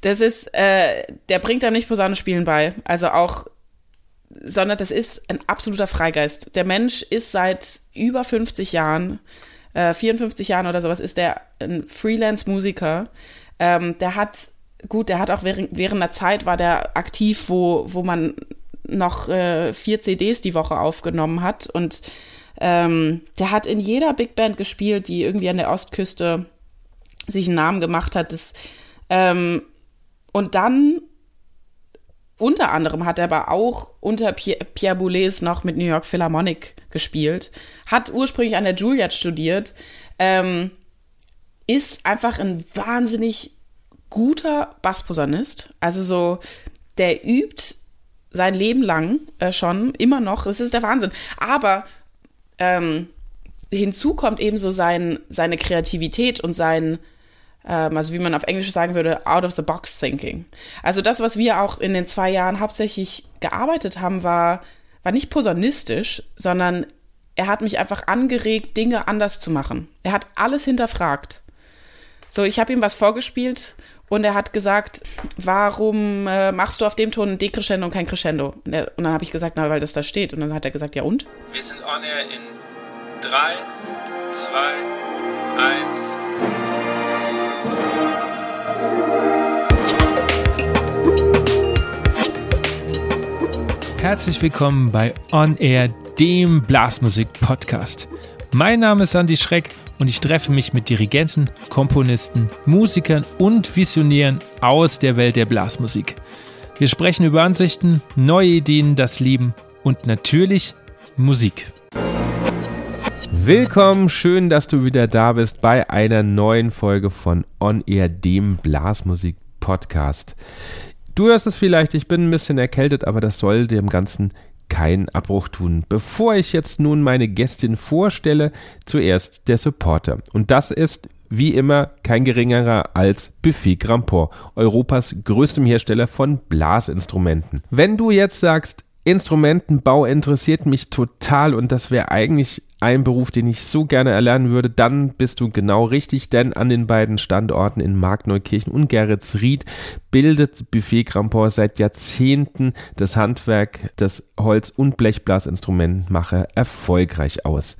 Das ist, äh, der bringt einem nicht Posaune spielen bei. Also auch, sondern das ist ein absoluter Freigeist. Der Mensch ist seit über 50 Jahren, äh, 54 Jahren oder sowas, ist der ein Freelance-Musiker. Ähm, der hat, gut, der hat auch während, während einer Zeit war der aktiv, wo, wo man noch äh, vier CDs die Woche aufgenommen hat und ähm, der hat in jeder Big Band gespielt, die irgendwie an der Ostküste sich einen Namen gemacht hat. Das, ähm, und dann unter anderem hat er aber auch unter Pierre, Pierre Boulez noch mit New York Philharmonic gespielt, hat ursprünglich an der Juilliard studiert, ähm, ist einfach ein wahnsinnig guter Bassposaunist. Also so, der übt sein Leben lang äh, schon immer noch. Das ist der Wahnsinn. Aber ähm, hinzu kommt eben so sein, seine Kreativität und sein, ähm, also wie man auf Englisch sagen würde, out of the box thinking. Also das, was wir auch in den zwei Jahren hauptsächlich gearbeitet haben, war, war nicht posaunistisch, sondern er hat mich einfach angeregt, Dinge anders zu machen. Er hat alles hinterfragt. So, ich habe ihm was vorgespielt und er hat gesagt, warum äh, machst du auf dem Ton ein Decrescendo und kein Crescendo? Und, er, und dann habe ich gesagt, na, weil das da steht. Und dann hat er gesagt, ja und? Wir sind on air in 3, 2, 1. Herzlich willkommen bei On Air, dem Blasmusik-Podcast. Mein Name ist Andy Schreck und ich treffe mich mit Dirigenten, Komponisten, Musikern und Visionären aus der Welt der Blasmusik. Wir sprechen über Ansichten, neue Ideen, das Leben und natürlich Musik. Willkommen, schön, dass du wieder da bist bei einer neuen Folge von On Air, dem Blasmusik-Podcast. Du hörst es vielleicht, ich bin ein bisschen erkältet, aber das soll dem Ganzen keinen Abbruch tun. Bevor ich jetzt nun meine Gästin vorstelle, zuerst der Supporter. Und das ist wie immer kein geringerer als Buffet Grandport, Europas größtem Hersteller von Blasinstrumenten. Wenn du jetzt sagst, Instrumentenbau interessiert mich total und das wäre eigentlich ein Beruf, den ich so gerne erlernen würde, dann bist du genau richtig, denn an den beiden Standorten in Markneukirchen und Geretsried bildet Buffet Grandport seit Jahrzehnten das Handwerk des Holz- und Blechblasinstrumentenmacher erfolgreich aus.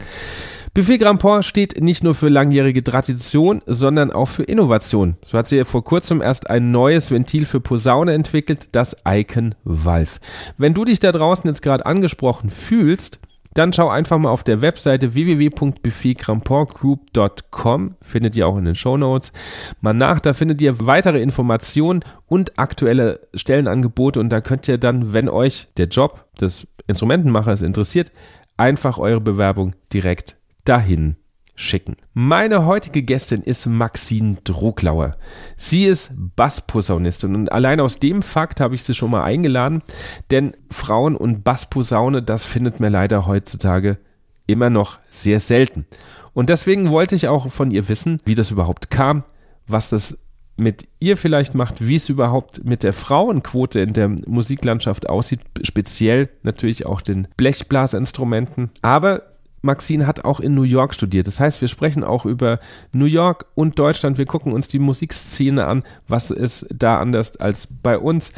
Buffet Grandport steht nicht nur für langjährige Tradition, sondern auch für Innovation. So hat sie vor kurzem erst ein neues Ventil für Posaune entwickelt, das Icon Valve. Wenn du dich da draußen jetzt gerade angesprochen fühlst, dann schau einfach mal auf der Webseite www.buffetgrandportgroup.com, findet ihr auch in den Show Notes, mal nach, da findet ihr weitere Informationen und aktuelle Stellenangebote und da könnt ihr dann, wenn euch der Job des Instrumentenmachers interessiert, einfach eure Bewerbung direkt dahin schicken. Meine heutige Gästin ist Maxine Droglauer. Sie ist Bassposaunistin und allein aus dem Fakt habe ich sie schon mal eingeladen, denn Frauen und Bassposaune, das findet man leider heutzutage immer noch sehr selten. Und deswegen wollte ich auch von ihr wissen, wie das überhaupt kam, was das mit ihr vielleicht macht, wie es überhaupt mit der Frauenquote in der Musiklandschaft aussieht, speziell natürlich auch den Blechblasinstrumenten. Aber Maxine hat auch in New York studiert. Das heißt, wir sprechen auch über New York und Deutschland. Wir gucken uns die Musikszene an. Was ist da anders als bei uns?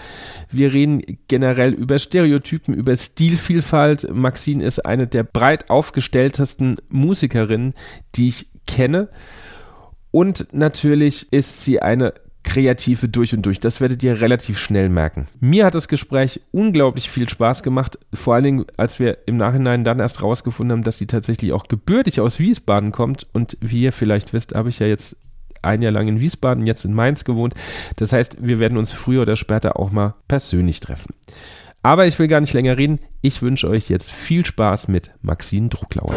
Wir reden generell über Stereotypen, über Stilvielfalt. Maxine ist eine der breit aufgestelltesten Musikerinnen, die ich kenne. Und natürlich ist sie eine Kreative durch und durch. Das werdet ihr relativ schnell merken. Mir hat das Gespräch unglaublich viel Spaß gemacht, vor allen Dingen, als wir im Nachhinein dann erst rausgefunden haben, dass sie tatsächlich auch gebürtig aus Wiesbaden kommt. Und wie ihr vielleicht wisst, habe ich ja jetzt ein Jahr lang in Wiesbaden, jetzt in Mainz gewohnt. Das heißt, wir werden uns früher oder später auch mal persönlich treffen. Aber ich will gar nicht länger reden. Ich wünsche euch jetzt viel Spaß mit Maxine Drucklauer.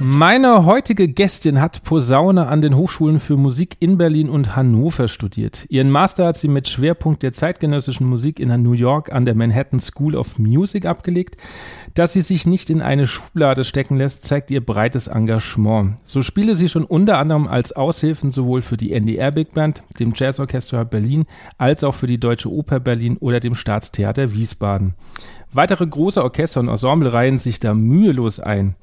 Meine heutige Gästin hat Posaune an den Hochschulen für Musik in Berlin und Hannover studiert. Ihren Master hat sie mit Schwerpunkt der zeitgenössischen Musik in New York an der Manhattan School of Music abgelegt. Dass sie sich nicht in eine Schublade stecken lässt, zeigt ihr breites Engagement. So spiele sie schon unter anderem als Aushilfen sowohl für die NDR Big Band, dem Jazzorchester Berlin, als auch für die Deutsche Oper Berlin oder dem Staatstheater Wiesbaden. Weitere große Orchester und Ensemble reihen sich da mühelos ein.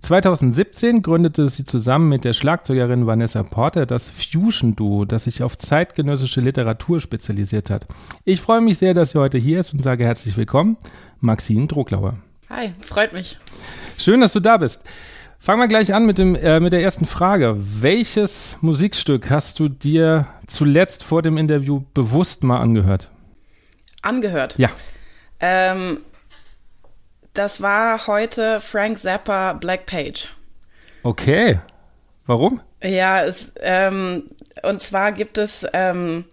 2017 gründete sie zusammen mit der Schlagzeugerin Vanessa Porter das Fusion-Duo, das sich auf zeitgenössische Literatur spezialisiert hat. Ich freue mich sehr, dass sie heute hier ist und sage herzlich willkommen, Maxine Droglauer. Hi, freut mich. Schön, dass du da bist. Fangen wir gleich an mit, dem, äh, mit der ersten Frage. Welches Musikstück hast du dir zuletzt vor dem Interview bewusst mal angehört? Angehört? Ja. Ähm, das war heute Frank Zappa Black Page. Okay. Warum? Ja, es, ähm, und zwar gibt es ähm,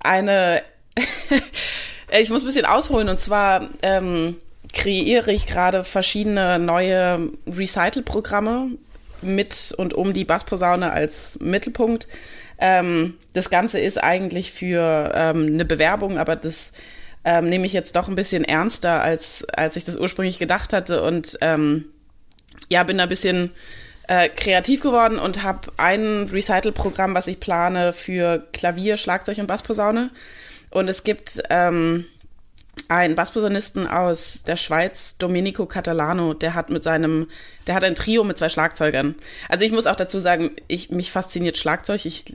eine, ich muss ein bisschen ausholen, und zwar ähm, kreiere ich gerade verschiedene neue Recital-Programme mit und um die Bassposaune als Mittelpunkt. Ähm, das Ganze ist eigentlich für ähm, eine Bewerbung, aber das ähm, nehme ich jetzt doch ein bisschen ernster, als, als ich das ursprünglich gedacht hatte. Und ähm, ja, bin da ein bisschen äh, kreativ geworden und habe ein Recital-Programm, was ich plane für Klavier, Schlagzeug und Bassposaune. Und es gibt ähm, einen Bassposaunisten aus der Schweiz, Domenico Catalano, der hat mit seinem, der hat ein Trio mit zwei Schlagzeugern. Also ich muss auch dazu sagen, ich, mich fasziniert Schlagzeug. Ich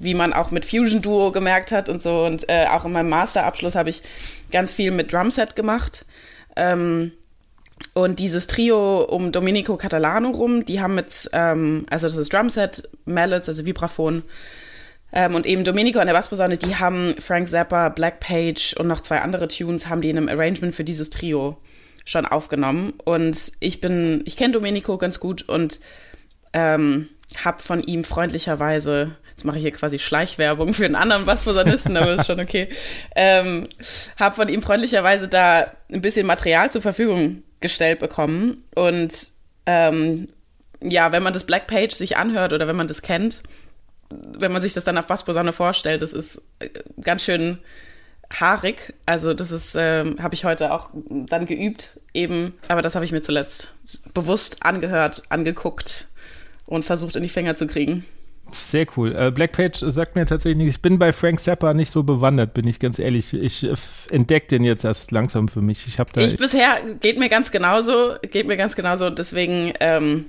wie man auch mit Fusion Duo gemerkt hat und so. Und äh, auch in meinem Masterabschluss habe ich ganz viel mit Drumset gemacht. Ähm, und dieses Trio um Domenico Catalano rum, die haben mit, ähm, also das ist Drumset, Mallets, also Vibraphon, ähm, und eben Domenico an der Bassposaune, die haben Frank Zappa, Black Page und noch zwei andere Tunes, haben die in einem Arrangement für dieses Trio schon aufgenommen. Und ich bin, ich kenne Domenico ganz gut und ähm, habe von ihm freundlicherweise jetzt mache ich hier quasi Schleichwerbung für einen anderen Bassposaunisten, aber ist schon okay, ähm, habe von ihm freundlicherweise da ein bisschen Material zur Verfügung gestellt bekommen. Und ähm, ja, wenn man das Black Page sich anhört oder wenn man das kennt, wenn man sich das dann auf Bassposaune vorstellt, das ist äh, ganz schön haarig. Also das ist, ähm, habe ich heute auch dann geübt eben, aber das habe ich mir zuletzt bewusst angehört, angeguckt und versucht in die Finger zu kriegen. Sehr cool. Äh, Blackpage sagt mir tatsächlich nichts. Ich bin bei Frank Zappa nicht so bewandert, bin ich ganz ehrlich. Ich äh, entdecke den jetzt erst langsam für mich. Ich habe da. Ich bisher geht mir ganz genauso, geht mir ganz genauso. Deswegen, ähm,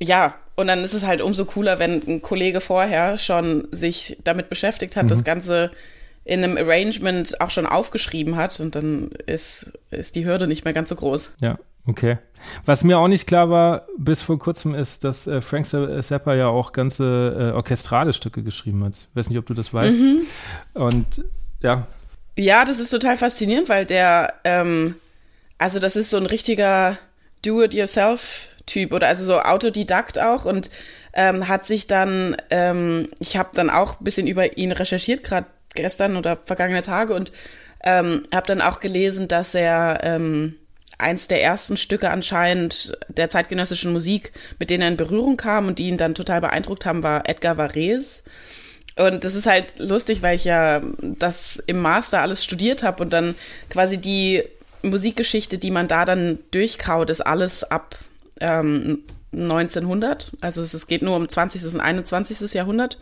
ja. Und dann ist es halt umso cooler, wenn ein Kollege vorher schon sich damit beschäftigt hat, mhm. das Ganze in einem Arrangement auch schon aufgeschrieben hat und dann ist, ist die Hürde nicht mehr ganz so groß. Ja, Okay. Was mir auch nicht klar war bis vor kurzem ist, dass äh, Frank Zappa ja auch ganze äh, orchestrale Stücke geschrieben hat. Ich weiß nicht, ob du das weißt. Mhm. Und ja. Ja, das ist total faszinierend, weil der, ähm, also das ist so ein richtiger Do-it-yourself-Typ oder also so Autodidakt auch und ähm, hat sich dann, ähm, ich habe dann auch ein bisschen über ihn recherchiert, gerade gestern oder vergangene Tage und ähm, habe dann auch gelesen, dass er ähm, eins der ersten Stücke anscheinend der zeitgenössischen Musik, mit denen er in Berührung kam und die ihn dann total beeindruckt haben, war Edgar Varese. Und das ist halt lustig, weil ich ja das im Master alles studiert habe und dann quasi die Musikgeschichte, die man da dann durchkaut, ist alles ab ähm, 1900. Also es geht nur um 20. und 21. Jahrhundert.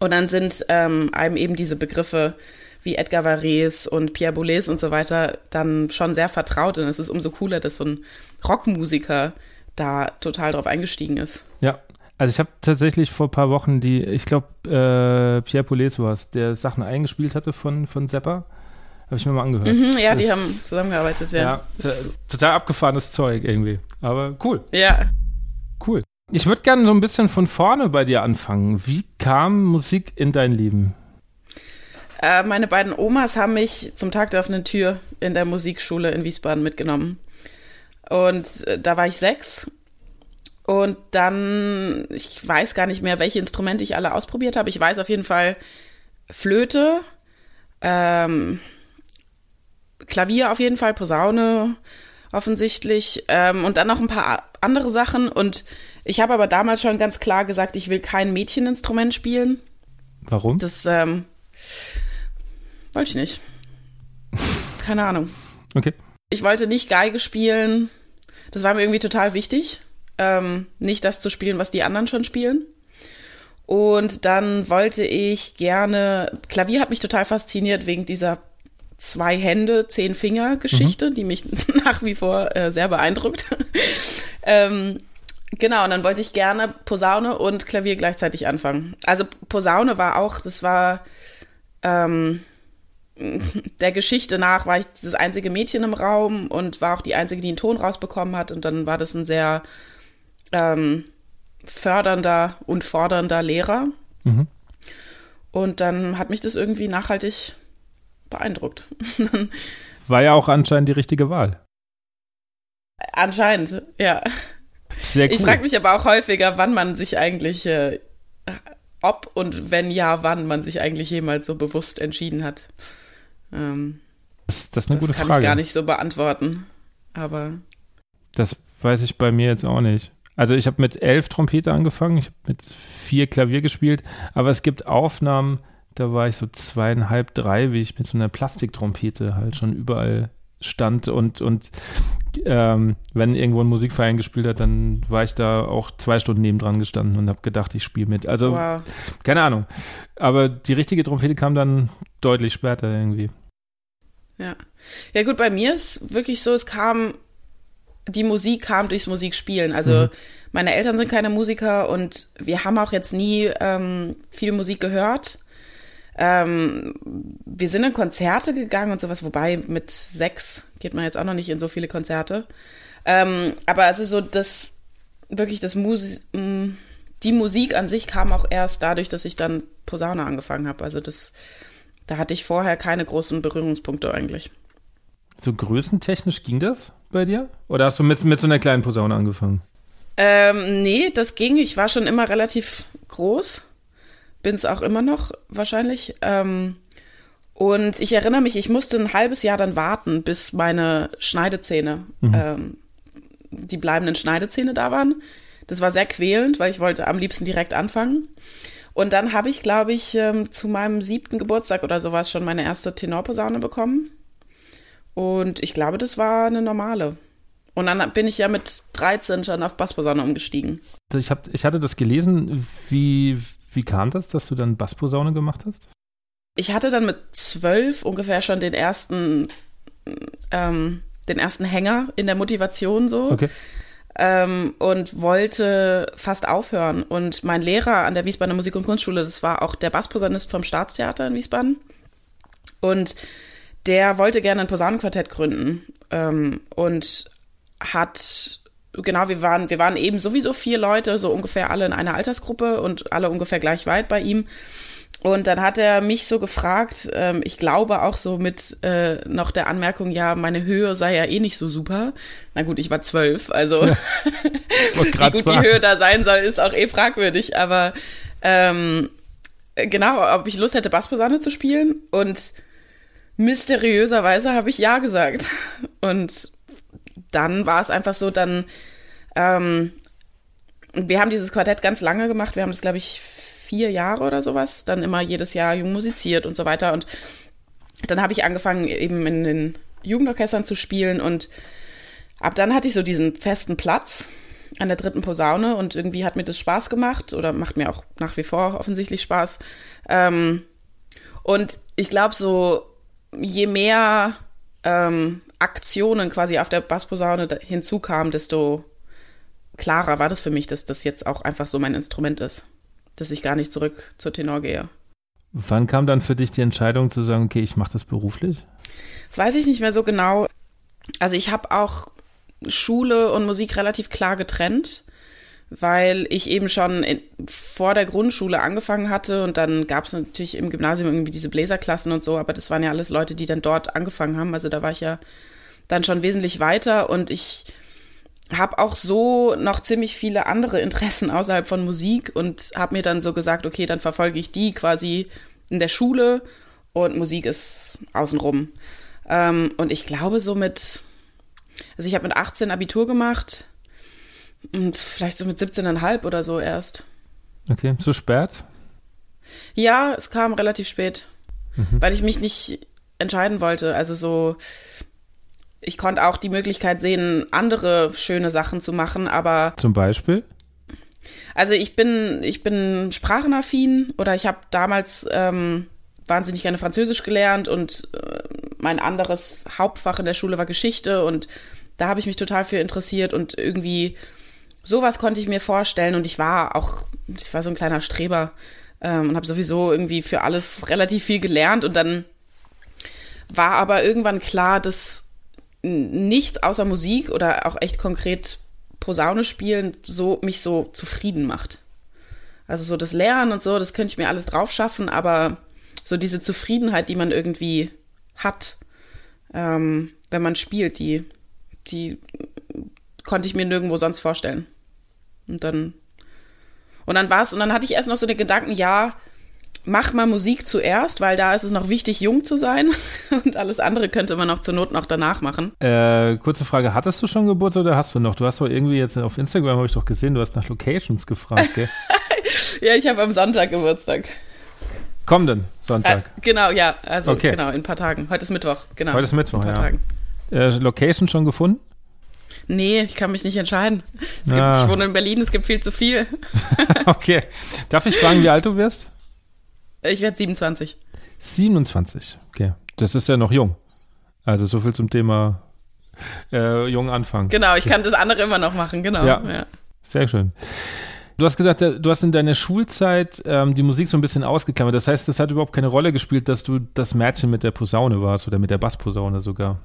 Und dann sind ähm, einem eben diese Begriffe wie Edgar Varese und Pierre Boulez und so weiter dann schon sehr vertraut. Und es ist umso cooler, dass so ein Rockmusiker da total drauf eingestiegen ist. Ja, also ich habe tatsächlich vor ein paar Wochen die, ich glaube, äh, Pierre Boulez war es, der Sachen eingespielt hatte von, von Zappa. Habe ich mir mal angehört. Mhm, ja, das, die haben zusammengearbeitet, ja. ja total abgefahrenes Zeug irgendwie. Aber cool. Ja. Cool. Ich würde gerne so ein bisschen von vorne bei dir anfangen. Wie kam Musik in dein Leben? Äh, meine beiden Omas haben mich zum Tag der offenen Tür in der Musikschule in Wiesbaden mitgenommen. Und äh, da war ich sechs. Und dann, ich weiß gar nicht mehr, welche Instrumente ich alle ausprobiert habe. Ich weiß auf jeden Fall Flöte, ähm, Klavier auf jeden Fall, Posaune offensichtlich ähm, und dann noch ein paar andere Sachen. Und ich habe aber damals schon ganz klar gesagt, ich will kein Mädcheninstrument spielen. Warum? Das, ähm, wollte ich nicht. Keine Ahnung. Okay. Ich wollte nicht Geige spielen. Das war mir irgendwie total wichtig. Ähm, nicht das zu spielen, was die anderen schon spielen. Und dann wollte ich gerne, Klavier hat mich total fasziniert wegen dieser zwei Hände, zehn Finger Geschichte, mhm. die mich nach wie vor äh, sehr beeindruckt. ähm, genau, und dann wollte ich gerne Posaune und Klavier gleichzeitig anfangen. Also Posaune war auch, das war ähm, der Geschichte nach, war ich das einzige Mädchen im Raum und war auch die einzige, die einen Ton rausbekommen hat. Und dann war das ein sehr ähm, fördernder und fordernder Lehrer. Mhm. Und dann hat mich das irgendwie nachhaltig beeindruckt. War ja auch anscheinend die richtige Wahl. Anscheinend, ja. Sehr cool. Ich frage mich aber auch häufiger, wann man sich eigentlich, äh, ob und wenn ja, wann man sich eigentlich jemals so bewusst entschieden hat. Ähm, das, das, ist eine das gute kann Frage. Kann ich gar nicht so beantworten. Aber. Das weiß ich bei mir jetzt auch nicht. Also ich habe mit elf Trompete angefangen, ich habe mit vier Klavier gespielt, aber es gibt Aufnahmen, da war ich so zweieinhalb, drei, wie ich mit so einer Plastiktrompete halt schon überall stand und, und ähm, wenn irgendwo ein Musikverein gespielt hat, dann war ich da auch zwei Stunden nebendran gestanden und habe gedacht, ich spiele mit. Also, wow. keine Ahnung. Aber die richtige Trompete kam dann deutlich später irgendwie. Ja. Ja, gut, bei mir ist wirklich so, es kam die Musik kam durchs Musikspielen. Also mhm. meine Eltern sind keine Musiker und wir haben auch jetzt nie ähm, viel Musik gehört. Ähm, wir sind in Konzerte gegangen und sowas, wobei mit sechs geht man jetzt auch noch nicht in so viele Konzerte. Ähm, aber also so das wirklich das Musik, die Musik an sich kam auch erst dadurch, dass ich dann Posaune angefangen habe. Also das, da hatte ich vorher keine großen Berührungspunkte eigentlich. So größentechnisch ging das bei dir? Oder hast du mit, mit so einer kleinen Posaune angefangen? Ähm, nee, das ging. Ich war schon immer relativ groß. Bin es auch immer noch wahrscheinlich. Ähm, und ich erinnere mich, ich musste ein halbes Jahr dann warten, bis meine Schneidezähne, mhm. ähm, die bleibenden Schneidezähne da waren. Das war sehr quälend, weil ich wollte am liebsten direkt anfangen. Und dann habe ich, glaube ich, ähm, zu meinem siebten Geburtstag oder sowas schon meine erste Tenorposaune bekommen. Und ich glaube, das war eine normale. Und dann bin ich ja mit 13 schon auf Bassposaune umgestiegen. Ich, hab, ich hatte das gelesen. Wie, wie kam das, dass du dann Bassposaune gemacht hast? Ich hatte dann mit zwölf ungefähr schon den ersten, ähm, den ersten Hänger in der Motivation so. Okay. Ähm, und wollte fast aufhören. Und mein Lehrer an der Wiesbadener Musik- und Kunstschule, das war auch der Bassposaunist vom Staatstheater in Wiesbaden. Und der wollte gerne ein Posaunenquartett gründen ähm, und hat genau, wir waren, wir waren eben sowieso vier Leute, so ungefähr alle in einer Altersgruppe und alle ungefähr gleich weit bei ihm. Und dann hat er mich so gefragt, ähm, ich glaube auch so mit äh, noch der Anmerkung, ja, meine Höhe sei ja eh nicht so super. Na gut, ich war zwölf, also ja, wie gut sagen. die Höhe da sein soll, ist auch eh fragwürdig. Aber ähm, genau, ob ich Lust hätte, Bassposaune zu spielen und mysteriöserweise habe ich Ja gesagt. Und dann war es einfach so, dann, ähm, wir haben dieses Quartett ganz lange gemacht. Wir haben das, glaube ich, vier Jahre oder sowas. Dann immer jedes Jahr jung musiziert und so weiter. Und dann habe ich angefangen, eben in den Jugendorchestern zu spielen. Und ab dann hatte ich so diesen festen Platz an der dritten Posaune. Und irgendwie hat mir das Spaß gemacht oder macht mir auch nach wie vor offensichtlich Spaß. Ähm, und ich glaube, so je mehr ähm, Aktionen quasi auf der Bassposaune hinzukamen, desto klarer war das für mich, dass das jetzt auch einfach so mein Instrument ist. Dass ich gar nicht zurück zur Tenor gehe. Wann kam dann für dich die Entscheidung zu sagen, okay, ich mache das beruflich? Das weiß ich nicht mehr so genau. Also ich habe auch Schule und Musik relativ klar getrennt weil ich eben schon in, vor der Grundschule angefangen hatte und dann gab es natürlich im Gymnasium irgendwie diese Bläserklassen und so, aber das waren ja alles Leute, die dann dort angefangen haben. Also da war ich ja dann schon wesentlich weiter und ich habe auch so noch ziemlich viele andere Interessen außerhalb von Musik und habe mir dann so gesagt, okay, dann verfolge ich die quasi in der Schule und Musik ist außenrum. Ähm, und ich glaube so mit, also ich habe mit 18 Abitur gemacht und vielleicht so mit 17,5 oder so erst. Okay, so spät? Ja, es kam relativ spät, mhm. weil ich mich nicht entscheiden wollte. Also so, ich konnte auch die Möglichkeit sehen, andere schöne Sachen zu machen, aber. Zum Beispiel? Also ich bin, ich bin sprachenaffin oder ich habe damals ähm, wahnsinnig gerne Französisch gelernt und äh, mein anderes Hauptfach in der Schule war Geschichte und da habe ich mich total für interessiert und irgendwie sowas konnte ich mir vorstellen und ich war auch, ich war so ein kleiner Streber ähm, und habe sowieso irgendwie für alles relativ viel gelernt und dann war aber irgendwann klar, dass nichts außer Musik oder auch echt konkret Posaune spielen so mich so zufrieden macht. Also so das Lernen und so, das könnte ich mir alles drauf schaffen, aber so diese Zufriedenheit, die man irgendwie hat, ähm, wenn man spielt, die, die konnte ich mir nirgendwo sonst vorstellen. Und dann, und dann war es, und dann hatte ich erst noch so den Gedanken, ja, mach mal Musik zuerst, weil da ist es noch wichtig, jung zu sein. Und alles andere könnte man noch zur Not noch danach machen. Äh, kurze Frage, hattest du schon Geburtstag oder hast du noch? Du hast doch irgendwie jetzt auf Instagram, habe ich doch gesehen, du hast nach Locations gefragt, gell? ja, ich habe am Sonntag Geburtstag. Kommenden Sonntag. Äh, genau, ja. Also Okay. genau, in ein paar Tagen. Heute ist Mittwoch, genau. Heute ist Mittwoch, in ein ja. paar Tagen. Äh, Location schon gefunden? Nee, ich kann mich nicht entscheiden. Es gibt, Ah. Ich wohne in Berlin, es gibt viel zu viel. okay. Darf ich fragen, wie alt du wirst? Ich werde 27. 27. Okay. Das ist ja noch jung. Also so viel zum Thema äh, jung anfangen. Genau, ich kann das andere immer noch machen, genau. Ja. ja. Sehr schön. Du hast gesagt, äh, du hast in deiner Schulzeit ähm, die Musik so ein bisschen ausgeklammert. Das heißt, das hat überhaupt keine Rolle gespielt, dass du das Mädchen mit der Posaune warst oder mit der Bassposaune sogar.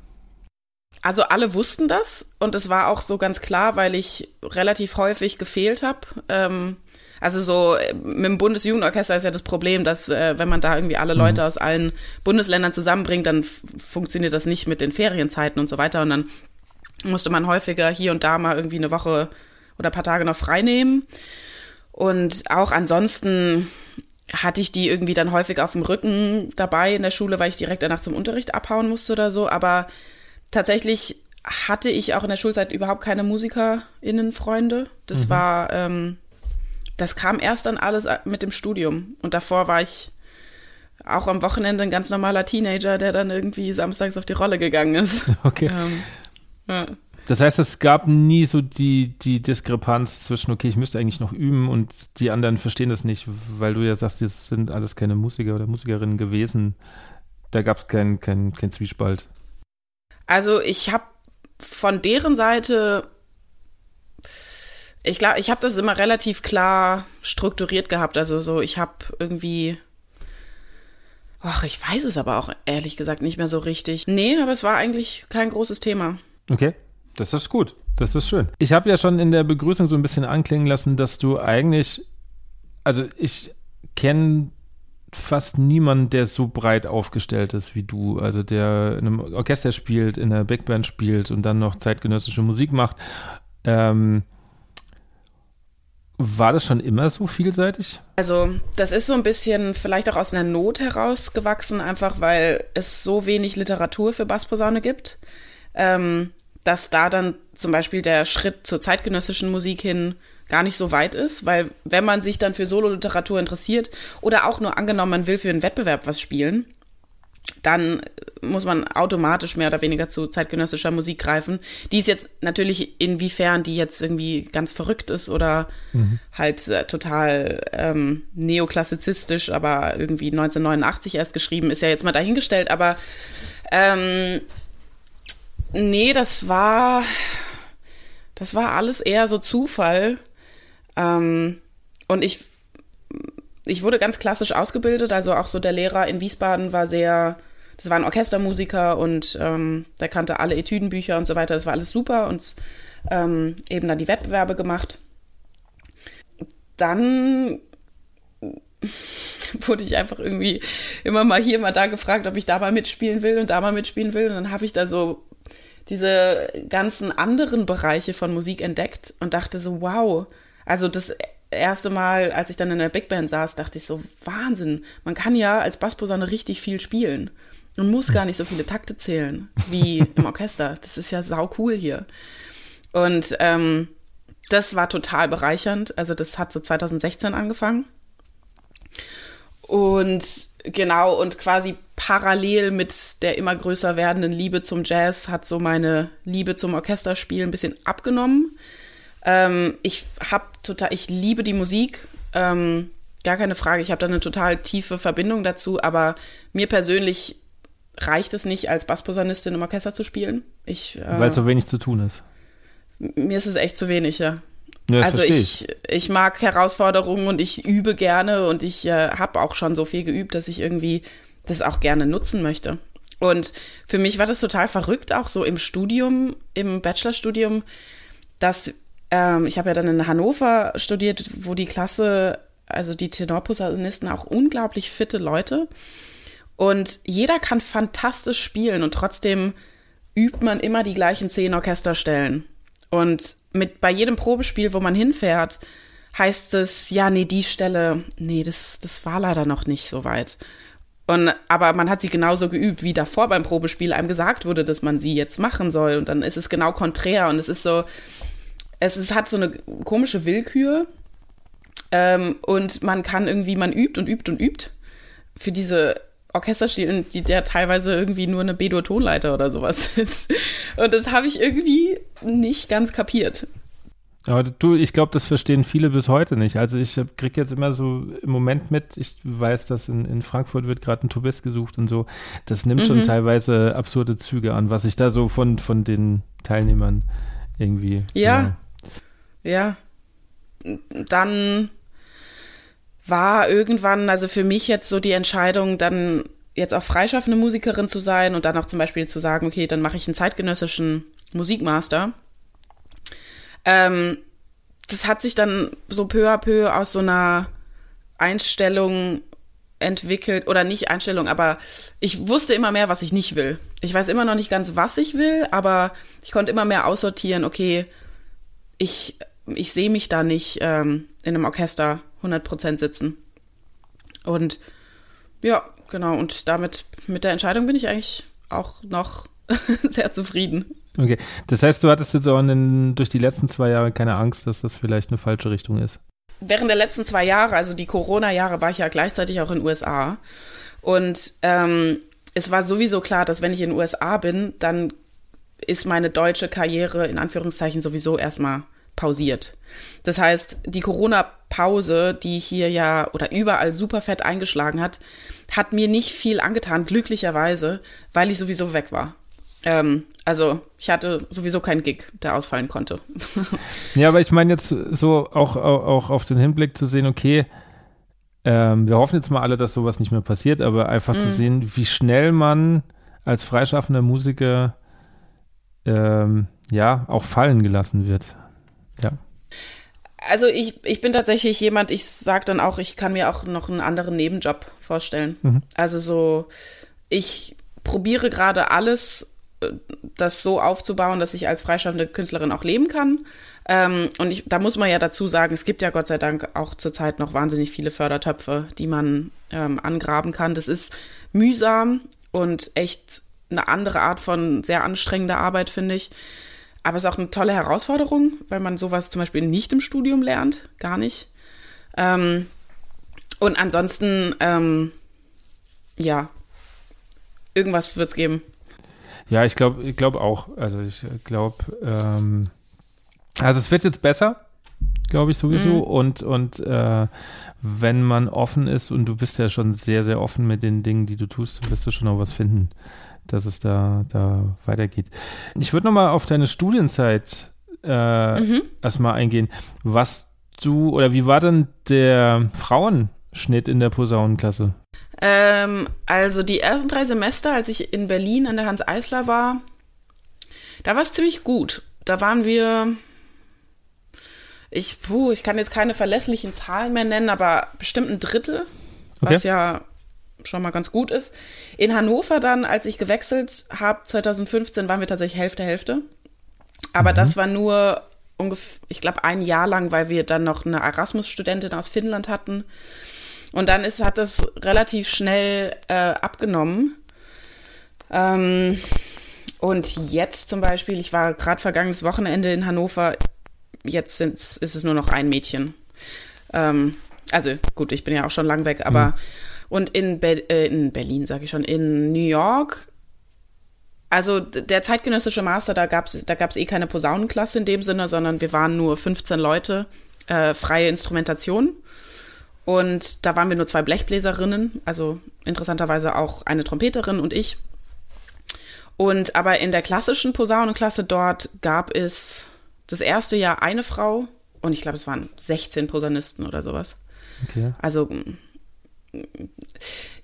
Also alle wussten das und es war auch so ganz klar, weil ich relativ häufig gefehlt habe. Ähm, also so äh, mit dem Bundesjugendorchester ist ja das Problem, dass äh, wenn man da irgendwie alle Leute aus allen Bundesländern zusammenbringt, dann funktioniert das nicht mit den Ferienzeiten und so weiter. Und dann musste man häufiger hier und da mal irgendwie eine Woche oder ein paar Tage noch frei nehmen. Und auch ansonsten hatte ich die irgendwie dann häufig auf dem Rücken dabei in der Schule, weil ich direkt danach zum Unterricht abhauen musste oder so. Aber tatsächlich hatte ich auch in der Schulzeit überhaupt keine MusikerInnen-Freunde. Das war, ähm, das kam erst dann alles mit dem Studium. Und davor war ich auch am Wochenende ein ganz normaler Teenager, der dann irgendwie samstags auf die Rolle gegangen ist. Okay. ähm, ja. Das heißt, es gab nie so die, die Diskrepanz zwischen, okay, ich müsste eigentlich noch üben und die anderen verstehen das nicht, weil du ja sagst, das sind alles keine Musiker oder Musikerinnen gewesen. Da gab es keinen kein, kein Zwiespalt. Also ich habe von deren Seite, ich glaube, ich habe das immer relativ klar strukturiert gehabt. Also so, ich habe irgendwie, ach, ich weiß es aber auch ehrlich gesagt nicht mehr so richtig. Nee, aber es war eigentlich kein großes Thema. Okay, das ist gut. Das ist schön. Ich habe ja schon in der Begrüßung so ein bisschen anklingen lassen, dass du eigentlich, also ich kenne fast niemanden, der so breit aufgestellt ist wie du. Also der in einem Orchester spielt, in einer Big Band spielt und dann noch zeitgenössische Musik macht. Ähm, war das schon immer so vielseitig? Also, das ist so ein bisschen vielleicht auch aus einer Not herausgewachsen, einfach weil es so wenig Literatur für Bassposaune gibt, ähm, dass da dann zum Beispiel der Schritt zur zeitgenössischen Musik hin gar nicht so weit ist, weil wenn man sich dann für Sololiteratur interessiert oder auch nur angenommen, man will für einen Wettbewerb was spielen, dann muss man automatisch mehr oder weniger zu zeitgenössischer Musik greifen. Die ist jetzt natürlich, inwiefern die jetzt irgendwie ganz verrückt ist oder halt äh, total ähm, neoklassizistisch, aber irgendwie 1989 erst geschrieben, ist ja jetzt mal dahingestellt, aber ähm, nee, das war, das war alles eher so Zufall. Ähm, und ich ich wurde ganz klassisch ausgebildet, also auch so der Lehrer in Wiesbaden war sehr, das war ein Orchestermusiker und ähm, der kannte alle Etüdenbücher und so weiter, das war alles super und ähm, eben dann die Wettbewerbe gemacht. Dann wurde ich einfach irgendwie immer mal hier, mal da gefragt, ob ich da mal mitspielen will und da mal mitspielen will. Und dann habe ich da so diese ganzen anderen Bereiche von Musik entdeckt und dachte so, wow, also das erste Mal, als ich dann in der Big Band saß, dachte ich so, Wahnsinn, man kann ja als Bassposaune richtig viel spielen und muss gar nicht so viele Takte zählen wie im Orchester. Das ist ja sau cool hier. Und ähm, das war total bereichernd. Also das hat so 2016 angefangen. Und genau, und quasi parallel mit der immer größer werdenden Liebe zum Jazz hat so meine Liebe zum Orchesterspiel ein bisschen abgenommen. Ähm, ich habe total, ich liebe die Musik, ähm, gar keine Frage. Ich habe da eine total tiefe Verbindung dazu, aber mir persönlich reicht es nicht, als Bassposaunistin im Orchester zu spielen. Ich, äh, Weil so wenig zu tun ist. mir ist es echt zu wenig, ja. Ja, also ich, ich mag Herausforderungen und ich übe gerne und ich äh, habe auch schon so viel geübt, dass ich irgendwie das auch gerne nutzen möchte. Und für mich war das total verrückt, auch so im Studium, im Bachelorstudium, dass ähm, ich habe ja dann in Hannover studiert, wo die Klasse, also die Tenorposaunisten auch unglaublich fitte Leute. Und jeder kann fantastisch spielen und trotzdem übt man immer die gleichen zehn Orchesterstellen. Und mit bei jedem Probespiel, wo man hinfährt, heißt es, ja, nee, die Stelle, nee, das, das war leider noch nicht so weit. Und, aber man hat sie genauso geübt, wie davor beim Probespiel einem gesagt wurde, dass man sie jetzt machen soll. Und dann ist es genau konträr. Und es ist so, es ist, hat so eine komische Willkür. Ähm, und man kann irgendwie, man übt und übt und übt für diese Orchesterstilen, die der teilweise irgendwie nur eine B-Dur-Tonleiter oder sowas sind. Und das habe ich irgendwie nicht ganz kapiert. Aber du, ich glaube, das verstehen viele bis heute nicht. Also ich kriege jetzt immer so im Moment mit, ich weiß, dass in, in Frankfurt wird gerade ein Tubist gesucht und so. Das nimmt schon Mhm. teilweise absurde Züge an, was ich da so von, von den Teilnehmern irgendwie. Ja. Ja. Dann war irgendwann, also für mich jetzt so die Entscheidung, dann jetzt auch freischaffende Musikerin zu sein und dann auch zum Beispiel zu sagen, okay, dann mache ich einen zeitgenössischen Musikmaster. Ähm, das hat sich dann so peu à peu aus so einer Einstellung entwickelt, oder nicht Einstellung, aber ich wusste immer mehr, was ich nicht will. Ich weiß immer noch nicht ganz, was ich will, aber ich konnte immer mehr aussortieren, okay, ich, ich sehe mich da nicht ähm, in einem Orchester 100% sitzen. Und ja, genau, und damit, mit der Entscheidung bin ich eigentlich auch noch sehr zufrieden. Okay, das heißt, du hattest jetzt auch in den, durch die letzten zwei Jahre keine Angst, dass das vielleicht eine falsche Richtung ist. während der letzten zwei Jahre, also die Corona-Jahre, war ich ja gleichzeitig auch in den USA. Und ähm, es war sowieso klar, dass wenn ich in den USA bin, dann ist meine deutsche Karriere in Anführungszeichen sowieso erstmal pausiert. Das heißt, die Corona-Pause, die hier ja oder überall super fett eingeschlagen hat, hat mir nicht viel angetan, glücklicherweise, weil ich sowieso weg war. Ähm, also ich hatte sowieso keinen Gig, der ausfallen konnte. Ja, aber ich meine jetzt so auch, auch, auch auf den Hinblick zu sehen, okay, ähm, wir hoffen jetzt mal alle, dass sowas nicht mehr passiert, aber einfach zu sehen, wie schnell man als freischaffender Musiker ähm, ja auch fallen gelassen wird. Also ich, ich bin tatsächlich jemand, ich sage dann auch, ich kann mir auch noch einen anderen Nebenjob vorstellen. Mhm. Also so, ich probiere gerade alles, äh, das so aufzubauen, dass ich als freischaffende Künstlerin auch leben kann. Ähm, und ich, da muss man ja dazu sagen, es gibt ja Gott sei Dank auch zurzeit noch wahnsinnig viele Fördertöpfe, die man ähm, angraben kann. Das ist mühsam und echt eine andere Art von sehr anstrengender Arbeit, finde ich. Aber es ist auch eine tolle Herausforderung, weil man sowas zum Beispiel nicht im Studium lernt, gar nicht. Ähm, und ansonsten, ähm, ja, irgendwas wird es geben. Ja, ich glaube ich glaub auch. Also ich glaube, ähm, also es wird jetzt besser, glaube ich sowieso. Mhm. Und, und äh, wenn man offen ist und du bist ja schon sehr, sehr offen mit den Dingen, die du tust, wirst du schon noch was finden, dass es da, da weitergeht. Ich würde nochmal auf deine Studienzeit äh, Mhm. erstmal eingehen. Was du, oder wie war denn der Frauenschnitt in der Posaunenklasse? Ähm, also die ersten drei Semester, als ich in Berlin an der Hans Eisler war, da war es ziemlich gut. Da waren wir, ich, puh, ich kann jetzt keine verlässlichen Zahlen mehr nennen, aber bestimmt ein Drittel, was Okay. ja schon mal ganz gut ist. In Hannover dann, als ich gewechselt habe, 2015, waren wir tatsächlich Hälfte, Hälfte. Aber das war nur ungefähr, ich glaube, ein Jahr lang, weil wir dann noch eine Erasmus-Studentin aus Finnland hatten. Und dann ist, hat das relativ schnell äh, abgenommen. Ähm, und jetzt zum Beispiel, ich war gerade vergangenes Wochenende in Hannover, jetzt sind's, ist es nur noch ein Mädchen. Ähm, also gut, ich bin ja auch schon lang weg, aber und in, Be äh, in Berlin, sage ich schon, in New York, also der zeitgenössische Master, da gab es da gab's eh keine Posaunenklasse in dem Sinne, sondern wir waren nur 15 Leute, äh, freie Instrumentation. Und da waren wir nur zwei Blechbläserinnen, also interessanterweise auch eine Trompeterin und ich. Und aber in der klassischen Posaunenklasse dort gab es das erste Jahr eine Frau und ich glaube, es waren 16 Posaunisten oder sowas. Okay. Also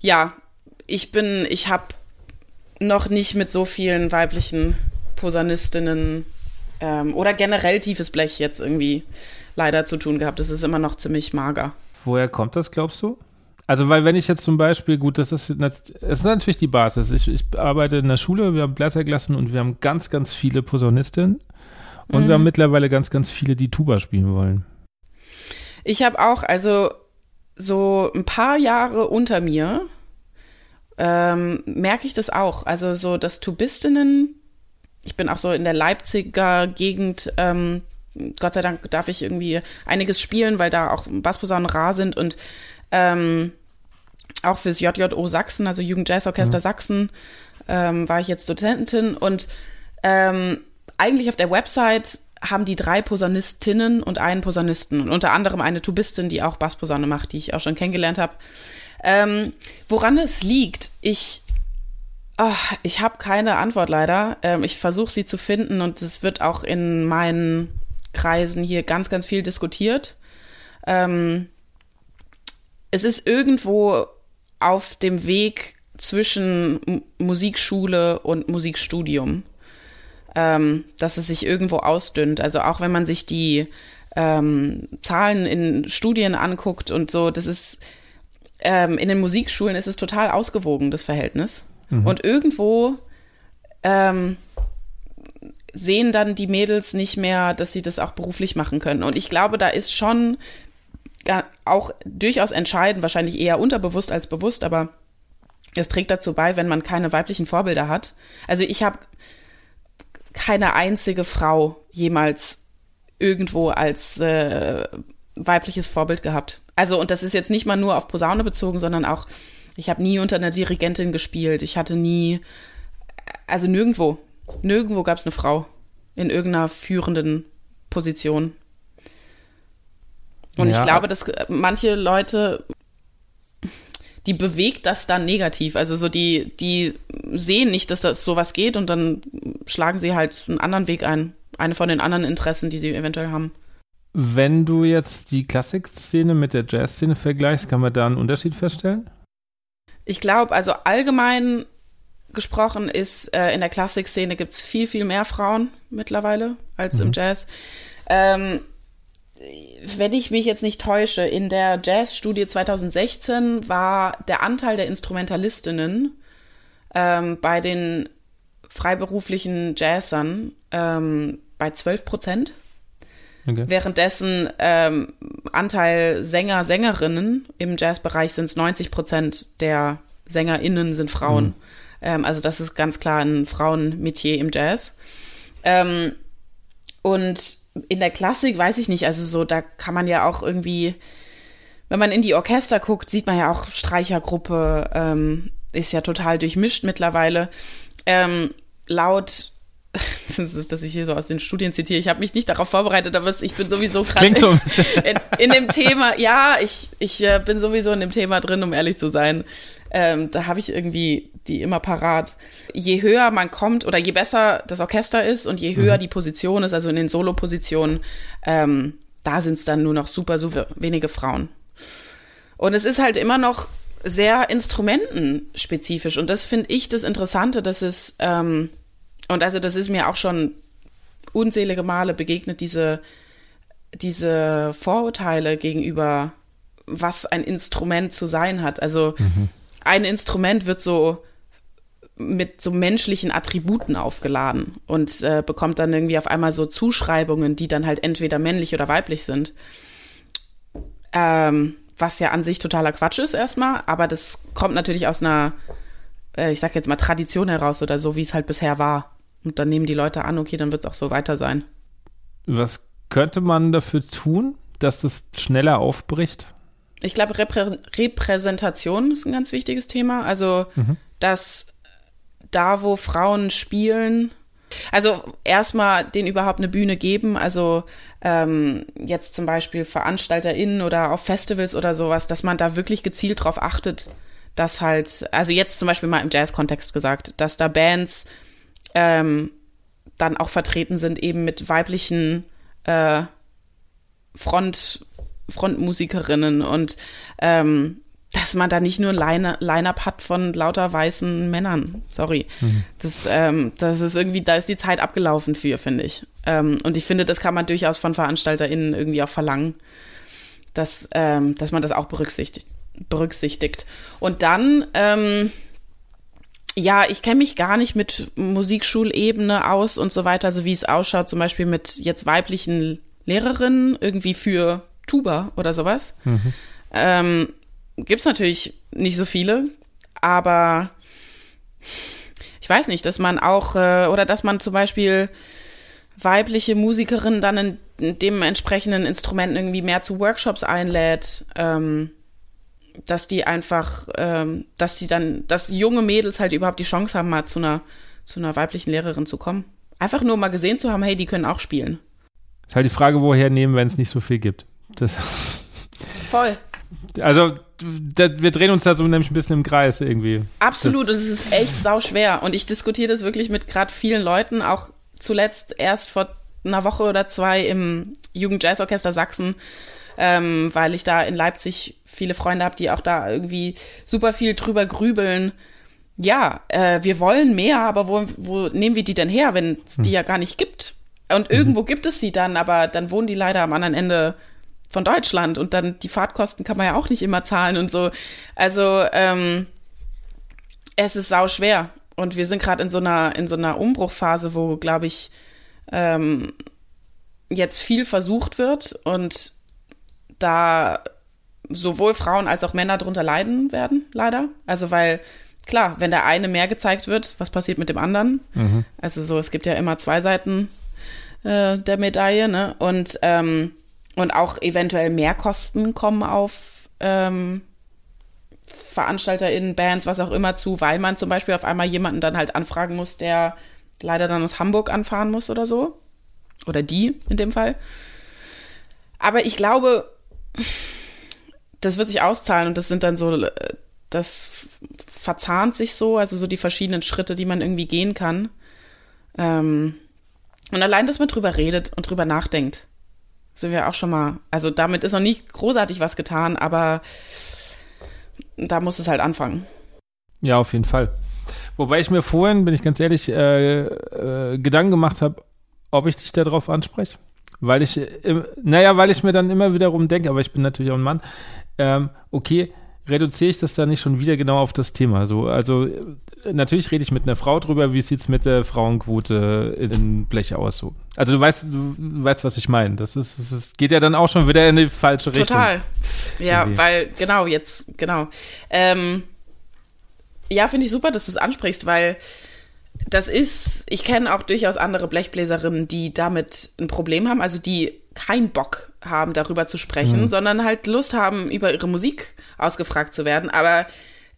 ja, ich bin, ich habe noch nicht mit so vielen weiblichen Posaunistinnen ähm, oder generell tiefes Blech jetzt irgendwie leider zu tun gehabt. Das ist immer noch ziemlich mager. Woher kommt das, glaubst du? Also, weil wenn ich jetzt zum Beispiel, gut, das ist, das ist natürlich die Basis. Ich, ich arbeite in der Schule, wir haben Bläserklassen und wir haben ganz, ganz viele Posaunistinnen. Und Mhm. wir haben mittlerweile ganz, ganz viele, die Tuba spielen wollen. Ich habe auch, also so ein paar Jahre unter mir, ähm, merke ich das auch. Also so, dass Tubistinnen, ich bin auch so in der Leipziger Gegend, ähm, Gott sei Dank darf ich irgendwie einiges spielen, weil da auch Bassposaunen rar sind und ähm, auch fürs JJO Sachsen, also Jugendjazzorchester Sachsen, ähm, war ich jetzt Dozentin und ähm, eigentlich auf der Website haben die drei Posaunistinnen und einen Posaunisten und unter anderem eine Tubistin, die auch Bassposaune macht, die ich auch schon kennengelernt habe. Ähm, woran es liegt, ich, oh, ich habe keine Antwort leider. Ähm, ich versuche sie zu finden und es wird auch in meinen Kreisen hier ganz, ganz viel diskutiert. Ähm, es ist irgendwo auf dem Weg zwischen M Musikschule und Musikstudium, ähm, dass es sich irgendwo ausdünnt. Also auch wenn man sich die ähm, Zahlen in Studien anguckt und so, das ist ähm, in den Musikschulen ist es total ausgewogen, das Verhältnis. Und irgendwo ähm, sehen dann die Mädels nicht mehr, dass sie das auch beruflich machen können. Und ich glaube, da ist schon auch durchaus entscheidend, wahrscheinlich eher unterbewusst als bewusst, aber es trägt dazu bei, wenn man keine weiblichen Vorbilder hat. Also ich habe keine einzige Frau jemals irgendwo als äh, weibliches Vorbild gehabt. Also und das ist jetzt nicht mal nur auf Posaune bezogen, sondern auch, ich habe nie unter einer Dirigentin gespielt. Ich hatte nie, also nirgendwo, nirgendwo gab es eine Frau in irgendeiner führenden Position. Und Ja. ich glaube, dass äh, manche Leute, die bewegt das dann negativ. Also so die, die sehen nicht, dass das sowas geht und dann schlagen sie halt einen anderen Weg ein. Eine von den anderen Interessen, die sie eventuell haben. Wenn du jetzt die Klassikszene mit der Jazzszene vergleichst, kann man da einen Unterschied feststellen? Ich glaube, also allgemein gesprochen ist, äh, in der Klassikszene gibt es viel, viel mehr Frauen mittlerweile als im Jazz. Ähm, wenn ich mich jetzt nicht täusche, in der Jazzstudie 2016 war der Anteil der Instrumentalistinnen ähm, bei den freiberuflichen Jazzern ähm, bei 12 Prozent. Okay. Währenddessen ähm, Anteil Sänger, Sängerinnen im Jazzbereich sind es 90 Prozent der SängerInnen sind Frauen. Ähm, also das ist ganz klar ein Frauenmetier im Jazz. Ähm, und in der Klassik weiß ich nicht, also so, da kann man ja auch irgendwie, wenn man in die Orchester guckt, sieht man ja auch Streichergruppe, ähm, ist ja total durchmischt mittlerweile. Ähm, laut, das ist, dass ich hier so aus den Studien zitiere, ich habe mich nicht darauf vorbereitet, aber ich bin sowieso gerade Klingt so in, in dem Thema, ja, ich, ich äh, bin sowieso in dem Thema drin, um ehrlich zu sein. Ähm, da habe ich irgendwie die immer parat. Je höher man kommt oder je besser das Orchester ist und je höher die Position ist, also in den Solo-Positionen, ähm, da sind es dann nur noch super, super wenige Frauen. Und es ist halt immer noch sehr instrumentenspezifisch. Und das finde ich das Interessante, dass es, ähm, und also das ist mir auch schon unzählige Male begegnet, diese, diese Vorurteile gegenüber, was ein Instrument zu sein hat. Also ein Instrument wird so mit so menschlichen Attributen aufgeladen und äh, bekommt dann irgendwie auf einmal so Zuschreibungen, die dann halt entweder männlich oder weiblich sind. Ähm, was ja an sich totaler Quatsch ist erstmal, aber das kommt natürlich aus einer, äh, ich sag jetzt mal, Tradition heraus oder so, wie es halt bisher war. Und dann nehmen die Leute an, okay, dann wird es auch so weiter sein. Was könnte man dafür tun, dass das schneller aufbricht? Ich glaube, Reprä Repräsentation ist ein ganz wichtiges Thema. Also, dass da, wo Frauen spielen, also erstmal denen überhaupt eine Bühne geben. Also ähm, jetzt zum Beispiel VeranstalterInnen oder auf Festivals oder sowas, dass man da wirklich gezielt drauf achtet, dass halt, also jetzt zum Beispiel mal im Jazz-Kontext gesagt, dass da Bands ähm, dann auch vertreten sind, eben mit weiblichen äh, Front, Frontmusikerinnen und ähm, dass man da nicht nur ein Line-up hat von lauter weißen Männern. Sorry. Mhm. Das, ähm, das ist irgendwie, da ist die Zeit abgelaufen für, finde ich. Ähm, und ich finde, das kann man durchaus von VeranstalterInnen irgendwie auch verlangen, dass, ähm, dass man das auch berücksichtigt. berücksichtigt. Und dann, ähm, ja, ich kenne mich gar nicht mit Musikschulebene aus und so weiter, so wie es ausschaut, zum Beispiel mit jetzt weiblichen Lehrerinnen irgendwie für Tuba oder sowas. Mhm. Ähm, gibt es natürlich nicht so viele, aber ich weiß nicht, dass man auch, äh, oder dass man zum Beispiel weibliche Musikerinnen dann in, in dem entsprechenden Instrumenten irgendwie mehr zu Workshops einlädt, ähm, dass die einfach, ähm, dass die dann, dass junge Mädels halt überhaupt die Chance haben, mal zu einer, zu einer weiblichen Lehrerin zu kommen. Einfach nur mal gesehen zu haben, hey, die können auch spielen. Ist halt die Frage, woher nehmen, wenn es nicht so viel gibt. Das Voll. Also, wir drehen uns da so nämlich ein bisschen im Kreis irgendwie. Absolut, es ist echt sau schwer. Und ich diskutiere das wirklich mit gerade vielen Leuten, auch zuletzt erst vor einer Woche oder zwei im Jugendjazzorchester Sachsen, ähm, weil ich da in Leipzig viele Freunde habe, die auch da irgendwie super viel drüber grübeln. Ja, äh, wir wollen mehr, aber wo, wo nehmen wir die denn her, wenn es die hm. ja gar nicht gibt? Und irgendwo mhm. gibt es sie dann, aber dann wohnen die leider am anderen Ende von Deutschland und dann die Fahrtkosten kann man ja auch nicht immer zahlen und so. Also ähm, es ist sau schwer und wir sind gerade in so einer in so einer Umbruchphase, wo glaube ich ähm, jetzt viel versucht wird und da sowohl Frauen als auch Männer drunter leiden werden, leider. Also weil klar, wenn der eine mehr gezeigt wird, was passiert mit dem anderen? Mhm. Also so, es gibt ja immer zwei Seiten äh, der Medaille, ne? Und ähm, und auch eventuell Mehrkosten kommen auf ähm, VeranstalterInnen, Bands, was auch immer zu, weil man zum Beispiel auf einmal jemanden dann halt anfragen muss, der leider dann aus Hamburg anfahren muss oder so. Oder die in dem Fall. Aber ich glaube, das wird sich auszahlen und das sind dann so, das verzahnt sich so, also so die verschiedenen Schritte, die man irgendwie gehen kann. Ähm, und allein, dass man drüber redet und drüber nachdenkt sind wir auch schon mal, also damit ist noch nicht großartig was getan, aber da muss es halt anfangen. Ja, auf jeden Fall. Wobei ich mir vorhin, bin ich ganz ehrlich, äh, äh, Gedanken gemacht habe, ob ich dich darauf anspreche. Weil ich, äh, naja, weil ich mir dann immer wiederum denke, aber ich bin natürlich auch ein Mann, ähm, okay, reduziere ich das dann nicht schon wieder genau auf das Thema. So, also natürlich rede ich mit einer Frau drüber, wie sieht es mit der Frauenquote in Blech aus. So. Also du weißt, du weißt, was ich meine. Das ist, es geht ja dann auch schon wieder in die falsche Richtung. Total. Ja, Irgendwie. weil, genau, jetzt, genau. Ähm, ja, finde ich super, dass du es ansprichst, weil das ist, ich kenne auch durchaus andere Blechbläserinnen, die damit ein Problem haben, also die keinen Bock haben, darüber zu sprechen, mhm. sondern halt Lust haben, über ihre Musik ausgefragt zu werden. Aber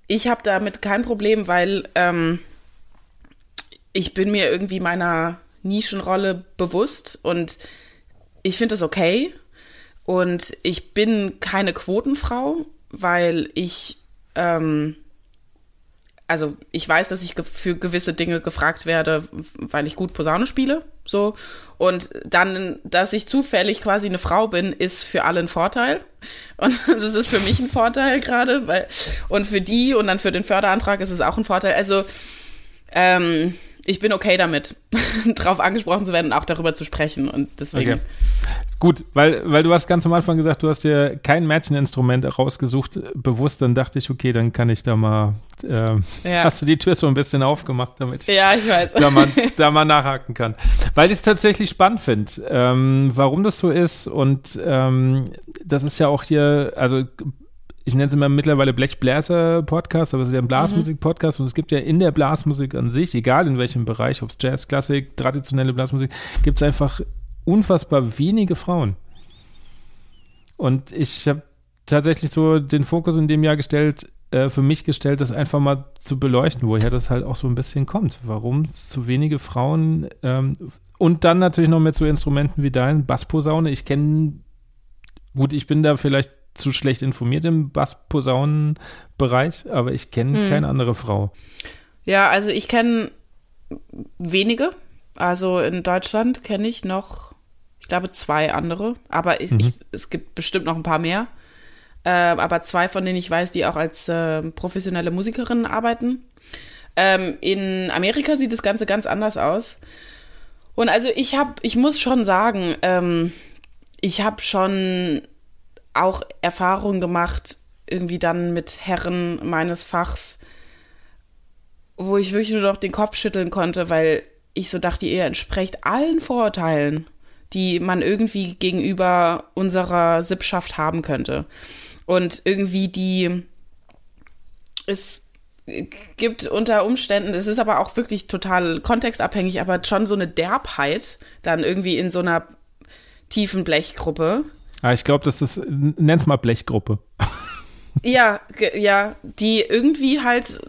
ich habe damit kein Problem, weil ähm, ich bin mir irgendwie meiner Nischenrolle bewusst und ich finde das okay. Und ich bin keine Quotenfrau, weil ich ähm, also ich weiß, dass ich für gewisse Dinge gefragt werde, weil ich gut Posaune spiele, so. Und dann, dass ich zufällig quasi eine Frau bin, ist für alle ein Vorteil. Und das ist für mich ein Vorteil gerade, weil, und für die und dann für den Förderantrag ist es auch ein Vorteil. Also, ähm, ich bin okay damit, darauf angesprochen zu werden und auch darüber zu sprechen. Und deswegen. Okay. Gut, weil, weil du hast ganz am Anfang gesagt, du hast dir kein Mädcheninstrument rausgesucht, bewusst, dann dachte ich, okay, dann kann ich da mal, äh, ja. hast du die Tür so ein bisschen aufgemacht, damit ich, ja, ich weiß. Da, mal, da mal nachhaken kann. Weil ich es tatsächlich spannend finde, ähm, warum das so ist und ähm, das ist ja auch hier, also ich nenne es immer mittlerweile Blechbläser-Podcast, aber es ist ja ein Blasmusik-Podcast und es gibt ja in der Blasmusik an sich, egal in welchem Bereich, ob es Jazz, Klassik, traditionelle Blasmusik, gibt es einfach unfassbar wenige Frauen. Und ich habe tatsächlich so den Fokus in dem Jahr gestellt, äh, für mich gestellt, das einfach mal zu beleuchten, woher das halt auch so ein bisschen kommt. Warum zu wenige Frauen ähm, und dann natürlich noch mit so Instrumenten wie dein Bassposaune. Ich kenne, gut, ich bin da vielleicht zu schlecht informiert im Bassposaunenbereich, aber ich kenne hm. keine andere Frau. Ja, also ich kenne wenige. Also in Deutschland kenne ich noch, ich glaube, zwei andere. Aber ich, Mhm. ich, es gibt bestimmt noch ein paar mehr. Äh, aber zwei, von denen ich weiß, die auch als äh, professionelle Musikerinnen arbeiten. Ähm, in Amerika sieht das Ganze ganz anders aus. Und also ich habe, ich muss schon sagen, ähm, ich habe schon auch Erfahrungen gemacht, irgendwie dann mit Herren meines Fachs, wo ich wirklich nur noch den Kopf schütteln konnte, weil ich so dachte, ihr entsprecht allen Vorurteilen, die man irgendwie gegenüber unserer Sippschaft haben könnte. Und irgendwie die, es gibt unter Umständen, es ist aber auch wirklich total kontextabhängig, aber schon so eine Derbheit dann irgendwie in so einer tiefen Blechgruppe. Ah, ich glaube, das ist, nenn's mal Blechgruppe. Ja, ja, die irgendwie halt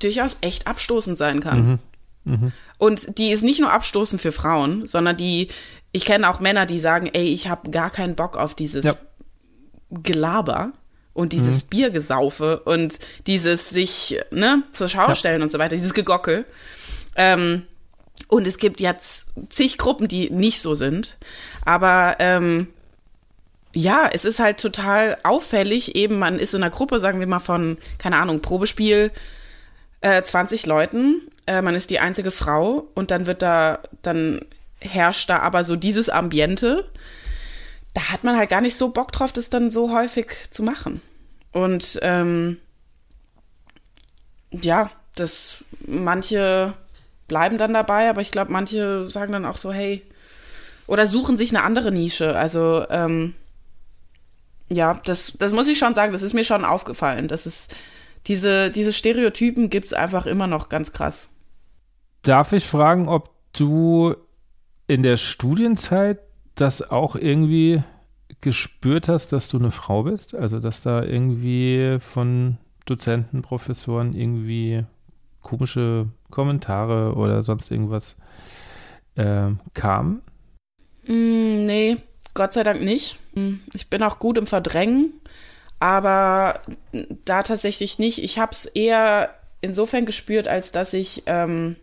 durchaus echt abstoßend sein kann. Und die ist nicht nur abstoßend für Frauen, sondern die, ich kenne auch Männer, die sagen, ey, ich habe gar keinen Bock auf dieses Ja. Gelaber und dieses Biergesaufe und dieses sich ne, zur Schau Ja. stellen und so weiter, dieses Gegockel. Ähm, und es gibt jetzt zig Gruppen, die nicht so sind. Aber ähm, ja, es ist halt total auffällig. Eben, man ist in einer Gruppe, sagen wir mal, von, keine Ahnung, Probespiel, äh, 20 Leuten. Äh, man ist die einzige Frau und dann wird da, dann herrscht da aber so dieses Ambiente. Da hat man halt gar nicht so Bock drauf, das dann so häufig zu machen. Und ähm, ja, das manche bleiben dann dabei, aber ich glaube, manche sagen dann auch so, hey, oder suchen sich eine andere Nische. Also ähm, ja, das, das muss ich schon sagen, das ist mir schon aufgefallen. Das ist, diese, diese Stereotypen gibt es einfach immer noch ganz krass. Darf ich fragen, ob du in der Studienzeit das auch irgendwie gespürt hast, dass du eine Frau bist? Also, dass da irgendwie von Dozenten, Professoren irgendwie komische Kommentare oder sonst irgendwas äh, kam? Mm, nee, Gott sei Dank nicht. Mm, Ich bin auch gut im Verdrängen, aber da tatsächlich nicht. Ich habe es eher insofern gespürt, als dass ich, ähm,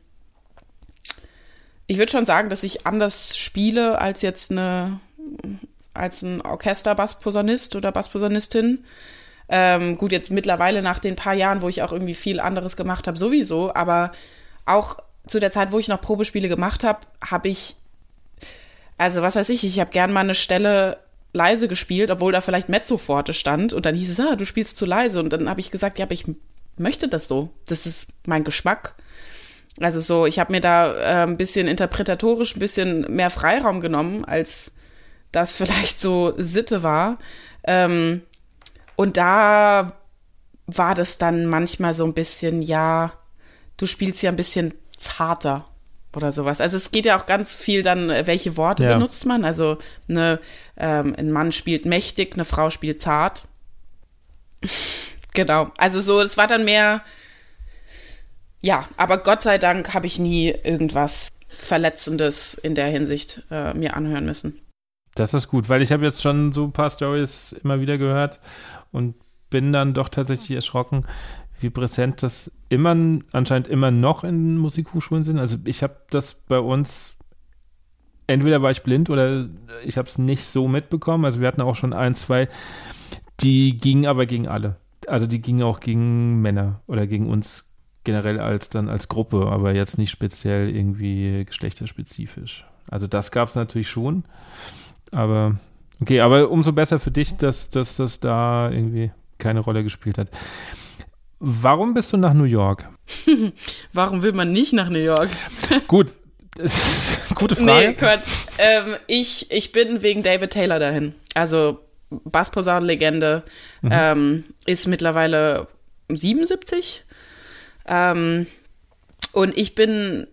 ich würde schon sagen, dass ich anders spiele als jetzt eine, als ein Orchester-Bassposaunist oder Bassposaunistin. Ähm, gut, jetzt mittlerweile nach den paar Jahren, wo ich auch irgendwie viel anderes gemacht habe, sowieso, aber auch zu der Zeit, wo ich noch Probespiele gemacht habe, habe ich also was weiß ich, ich habe gern mal eine Stelle leise gespielt, obwohl da vielleicht Mezzoforte stand und dann hieß es, ah, du spielst zu leise und dann habe ich gesagt, ja, aber ich möchte das so. Das ist mein Geschmack. Also so, ich habe mir da äh, ein bisschen interpretatorisch ein bisschen mehr Freiraum genommen, als das vielleicht so Sitte war. Ähm, und da war das dann manchmal so ein bisschen, ja, du spielst ja ein bisschen zarter oder sowas. Also es geht ja auch ganz viel dann, äh, welche Worte Ja. benutzt man. Also eine, ähm, ein Mann spielt mächtig, eine Frau spielt zart. genau. Also so, es war dann mehr, ja, aber Gott sei Dank habe ich nie irgendwas Verletzendes in der Hinsicht äh, mir anhören müssen. Das ist gut, weil ich habe jetzt schon so ein paar Stories immer wieder gehört und bin dann doch tatsächlich erschrocken, wie präsent das immer anscheinend immer noch in Musikhochschulen sind. Also ich habe das bei uns entweder war ich blind oder ich habe es nicht so mitbekommen. Also wir hatten auch schon ein, zwei, die gingen aber gegen alle. Also die gingen auch gegen Männer oder gegen uns generell als dann als Gruppe, aber jetzt nicht speziell irgendwie geschlechterspezifisch. Also das gab es natürlich schon. Aber okay, aber umso besser für dich, dass, dass das da irgendwie keine Rolle gespielt hat. Warum bist du nach New York? Warum will man nicht nach New York? Gut, das ist eine gute Nee, Frage. Quatsch. Ähm, ich, ich bin wegen David Taylor dahin. Also Bassposaunenlegende ähm, ist mittlerweile 77. Ähm, und ich bin,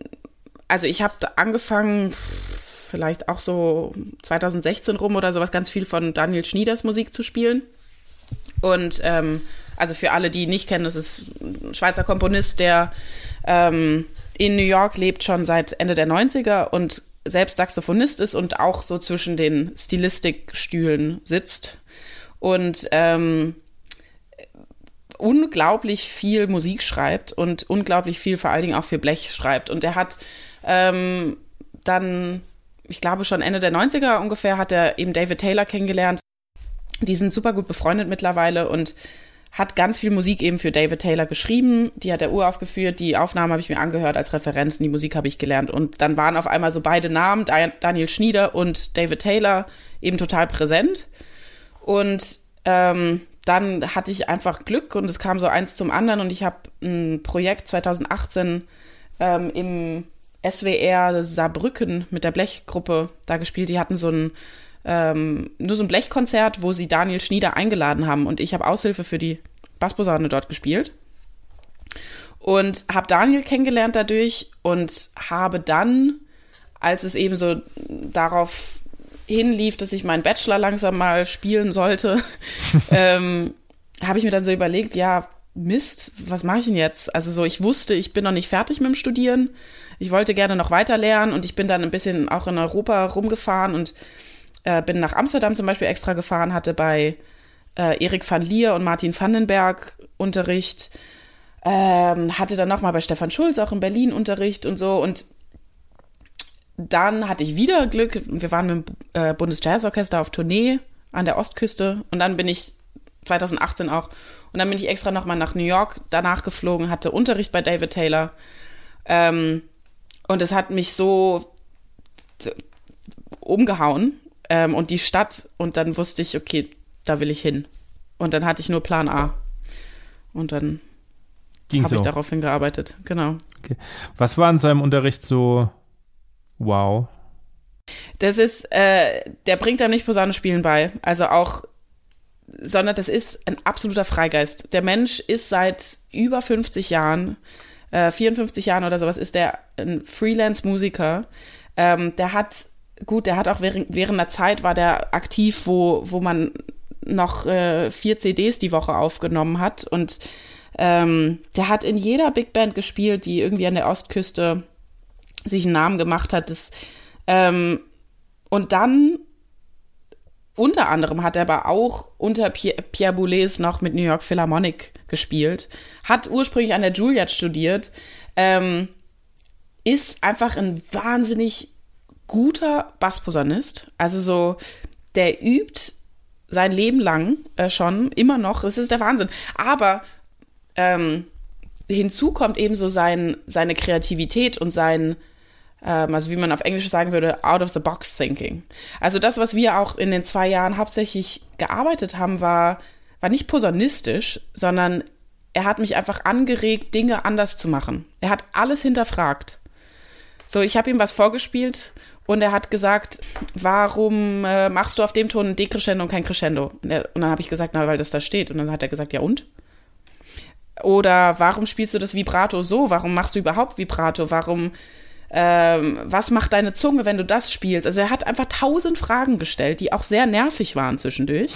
also ich habe angefangen, vielleicht auch so 2016 rum oder sowas, ganz viel von Daniel Schnieders Musik zu spielen. Und ähm, also für alle, die ihn nicht kennen, das ist ein Schweizer Komponist, der ähm, in New York lebt schon seit Ende der 90er und selbst Saxophonist ist und auch so zwischen den Stilistikstühlen sitzt. Und ähm, unglaublich viel Musik schreibt und unglaublich viel vor allen Dingen auch für Blech schreibt. Und er hat ähm, dann, ich glaube schon Ende der 90er ungefähr, hat er eben David Taylor kennengelernt. Die sind super gut befreundet mittlerweile und hat ganz viel Musik eben für David Taylor geschrieben. Die hat er uraufgeführt. Die Aufnahmen habe ich mir angehört als Referenzen. Die Musik habe ich gelernt. Und dann waren auf einmal so beide Namen, Daniel Schnieder und David Taylor, eben total präsent. Und ähm, dann hatte ich einfach Glück und es kam so eins zum anderen. Und ich habe ein Projekt 2018 ähm, im SWR Saarbrücken mit der Blechgruppe da gespielt. Die hatten so ein ähm, nur so ein Blechkonzert, wo sie Daniel Schnieder eingeladen haben und ich habe Aushilfe für die Bassposaune dort gespielt und habe Daniel kennengelernt dadurch und habe dann, als es eben so darauf hinlief, dass ich meinen Bachelor langsam mal spielen sollte, ähm, habe ich mir dann so überlegt, ja, Mist, was mache ich denn jetzt? Also so, ich wusste, ich bin noch nicht fertig mit dem Studieren. Ich wollte gerne noch weiter lernen und ich bin dann ein bisschen auch in Europa rumgefahren und äh, bin nach Amsterdam zum Beispiel extra gefahren, hatte bei äh, Erik van Lier und Martin Vandenberg Unterricht, ähm, hatte dann nochmal bei Stefan Schulz auch in Berlin Unterricht und so und dann hatte ich wieder Glück. Wir waren mit dem äh, Bundesjazzorchester auf Tournee an der Ostküste und dann bin ich 2018 auch und dann bin ich extra nochmal nach New York danach geflogen, hatte Unterricht bei David Taylor ähm, und es hat mich so umgehauen ähm, und die Stadt und dann wusste ich, okay, da will ich hin. Und dann hatte ich nur Plan A. Und dann habe ich darauf hingearbeitet, genau. Okay. Was war in seinem Unterricht so wow? Das ist, äh, der bringt einem nicht Posaune spielen bei. Also auch, sondern das ist ein absoluter Freigeist. Der Mensch ist seit über 50 Jahren, äh, 54 Jahren oder sowas, ist der ein Freelance-Musiker. Ähm, der hat gut, der hat auch während, während einer Zeit war der aktiv, wo, wo man noch äh, vier CDs die Woche aufgenommen hat. Und ähm, der hat in jeder Big Band gespielt, die irgendwie an der Ostküste sich einen Namen gemacht hat. Das, ähm, und dann unter anderem hat er aber auch unter Pierre, Pierre Boulez noch mit New York Philharmonic gespielt, hat ursprünglich an der Juilliard studiert, ähm, ist einfach ein wahnsinnig guter Bassposaunist. Also so, der übt sein Leben lang äh, schon, immer noch. Das ist der Wahnsinn. Aber ähm, hinzu kommt eben so sein, seine Kreativität und sein, ähm, also wie man auf Englisch sagen würde, out of the box thinking. Also das, was wir auch in den zwei Jahren hauptsächlich gearbeitet haben, war, war nicht posaunistisch, sondern er hat mich einfach angeregt, Dinge anders zu machen. Er hat alles hinterfragt. So, ich habe ihm was vorgespielt und er hat gesagt, warum äh, machst du auf dem Ton ein Decrescendo und kein Crescendo? Und, er, und dann habe ich gesagt, na, weil das da steht. Und dann hat er gesagt, ja und? Oder warum spielst du das Vibrato so? Warum machst du überhaupt Vibrato? Warum, ähm, was macht deine Zunge, wenn du das spielst? Also er hat einfach tausend Fragen gestellt, die auch sehr nervig waren zwischendurch,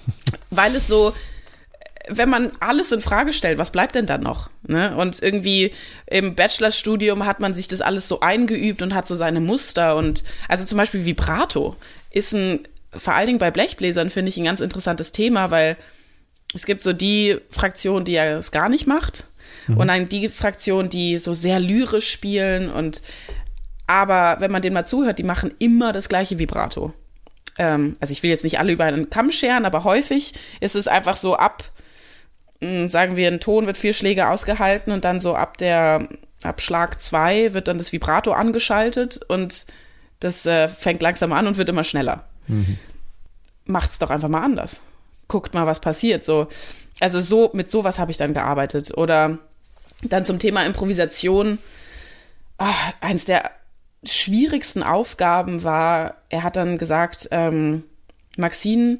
weil es so, wenn man alles in Frage stellt, was bleibt denn dann noch? Ne? Und irgendwie im Bachelorstudium hat man sich das alles so eingeübt und hat so seine Muster und also zum Beispiel Vibrato ist ein, vor allen Dingen bei Blechbläsern finde ich ein ganz interessantes Thema, weil es gibt so die Fraktion, die ja es gar nicht macht mhm. und dann die Fraktion, die so sehr lyrisch spielen und aber wenn man denen mal zuhört, die machen immer das gleiche Vibrato. Ähm, also ich will jetzt nicht alle über einen Kamm scheren, aber häufig ist es einfach so ab sagen wir, ein Ton wird vier Schläge ausgehalten und dann so ab der ab Schlag zwei wird dann das Vibrato angeschaltet und das äh, fängt langsam an und wird immer schneller. Mhm. Macht's doch einfach mal anders. Guckt mal, was passiert. So, also so mit sowas habe ich dann gearbeitet. Oder dann zum Thema Improvisation. Ach, eins der schwierigsten Aufgaben war, er hat dann gesagt, ähm, Maxine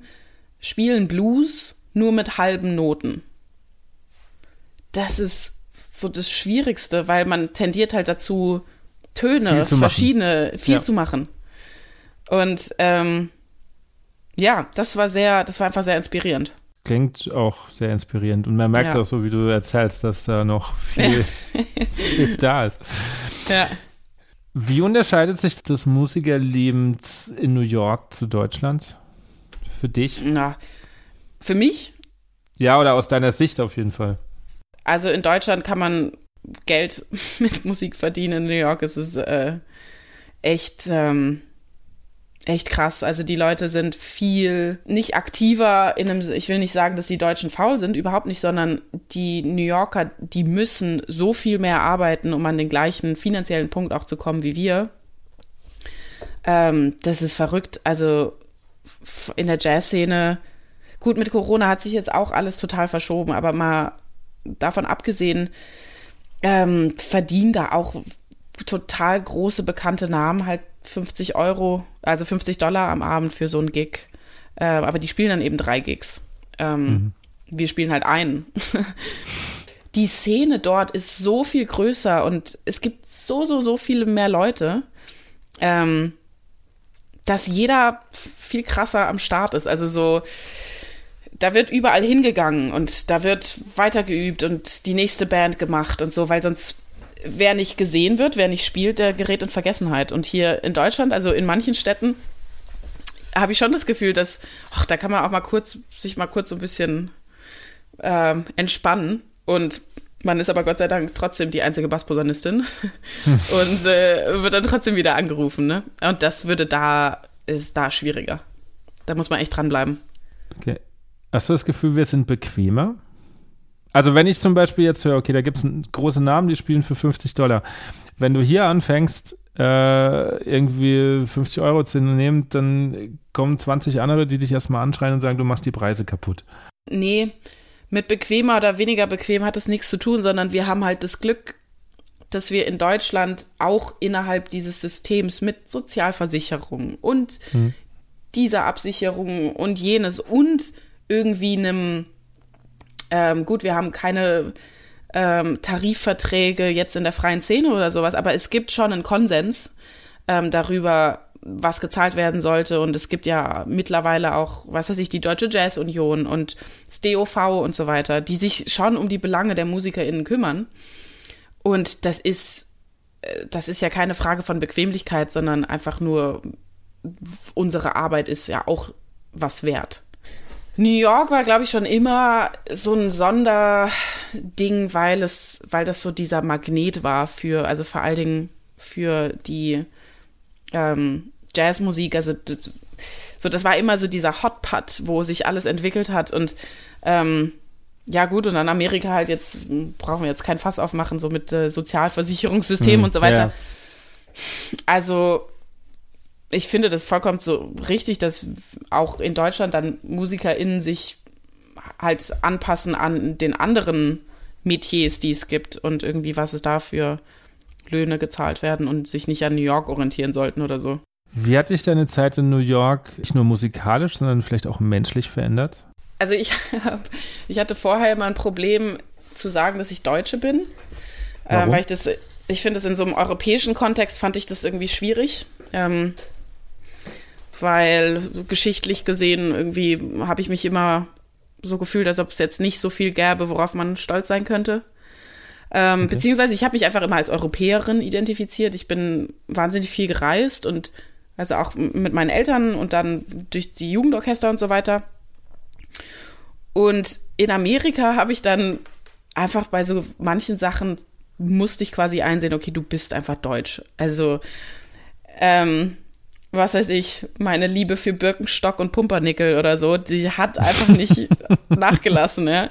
spielen Blues nur mit halben Noten das ist so das Schwierigste, weil man tendiert halt dazu, Töne, viel verschiedene, machen. viel ja. zu machen. Und ähm, ja, das war sehr, das war einfach sehr inspirierend. Klingt auch sehr inspirierend. Und man merkt ja. auch so, wie du erzählst, dass da noch viel, viel da ist. Ja. Wie unterscheidet sich das Musikerleben in New York zu Deutschland? Für dich? Na, für mich Ja, oder aus deiner Sicht auf jeden Fall. Also in Deutschland kann man Geld mit Musik verdienen. In New York ist es äh, echt, ähm, echt krass. Also die Leute sind viel nicht aktiver in einem, ich will nicht sagen, dass die Deutschen faul sind, überhaupt nicht, sondern die New Yorker, die müssen so viel mehr arbeiten, um an den gleichen finanziellen Punkt auch zu kommen wie wir. Ähm, das ist verrückt. Also in der Jazzszene, gut, mit Corona hat sich jetzt auch alles total verschoben, aber mal davon abgesehen, ähm, verdienen da auch total große bekannte Namen halt 50 Euro, also 50 Dollar am Abend für so ein Gig. Äh, aber die spielen dann eben drei Gigs. Ähm, mhm. Wir spielen halt einen. die Szene dort ist so viel größer und es gibt so, so, so viele mehr Leute, ähm, dass jeder viel krasser am Start ist. Also so, da wird überall hingegangen und da wird weitergeübt und die nächste Band gemacht und so, weil sonst wer nicht gesehen wird, wer nicht spielt, der gerät in Vergessenheit. Und hier in Deutschland, also in manchen Städten, habe ich schon das Gefühl, dass, ach, da kann man auch mal kurz, sich mal kurz so ein bisschen äh, entspannen. Und man ist aber Gott sei Dank trotzdem die einzige Bassposaunistin hm. und äh, wird dann trotzdem wieder angerufen. Ne? Und das würde da, ist da schwieriger. Da muss man echt dranbleiben. Okay. Hast du das Gefühl, wir sind bequemer? Also wenn ich zum Beispiel jetzt höre, okay, da gibt es große Namen, die spielen für 50 Dollar. Wenn du hier anfängst, äh, irgendwie 50 Euro zu nehmen, dann kommen 20 andere, die dich erstmal anschreien und sagen, du machst die Preise kaputt. Nee, mit bequemer oder weniger bequem hat es nichts zu tun, sondern wir haben halt das Glück, dass wir in Deutschland auch innerhalb dieses Systems mit Sozialversicherung und hm. dieser Absicherung und jenes und irgendwie einem ähm, gut, wir haben keine ähm, Tarifverträge jetzt in der freien Szene oder sowas, aber es gibt schon einen Konsens ähm, darüber, was gezahlt werden sollte. Und es gibt ja mittlerweile auch, was weiß ich, die Deutsche Jazz Union und das DOV und so weiter, die sich schon um die Belange der MusikerInnen kümmern. Und das ist, äh, das ist ja keine Frage von Bequemlichkeit, sondern einfach nur, unsere Arbeit ist ja auch was wert. New York war, glaube ich, schon immer so ein Sonderding, weil es, weil das so dieser Magnet war für, also vor allen Dingen für die ähm, Jazzmusik. Also das, so, das war immer so dieser Hotpot, wo sich alles entwickelt hat und ähm, ja gut, und dann Amerika halt jetzt, brauchen wir jetzt kein Fass aufmachen, so mit äh, Sozialversicherungssystem hm, und so weiter. Ja. Also ich finde das vollkommen so richtig, dass auch in Deutschland dann MusikerInnen sich halt anpassen an den anderen Metiers, die es gibt und irgendwie, was es da für Löhne gezahlt werden und sich nicht an New York orientieren sollten oder so. Wie hat dich deine Zeit in New York nicht nur musikalisch, sondern vielleicht auch menschlich verändert? Also ich, hab, ich hatte vorher immer ein Problem zu sagen, dass ich Deutsche bin, äh, weil ich das, ich finde es in so einem europäischen Kontext fand ich das irgendwie schwierig. Ähm, weil geschichtlich gesehen irgendwie habe ich mich immer so gefühlt, als ob es jetzt nicht so viel gäbe, worauf man stolz sein könnte. Ähm, okay. Beziehungsweise ich habe mich einfach immer als Europäerin identifiziert. Ich bin wahnsinnig viel gereist und also auch mit meinen Eltern und dann durch die Jugendorchester und so weiter. Und in Amerika habe ich dann einfach bei so manchen Sachen musste ich quasi einsehen, okay, du bist einfach deutsch. Also ähm, was weiß ich, meine Liebe für Birkenstock und Pumpernickel oder so, die hat einfach nicht nachgelassen, ja.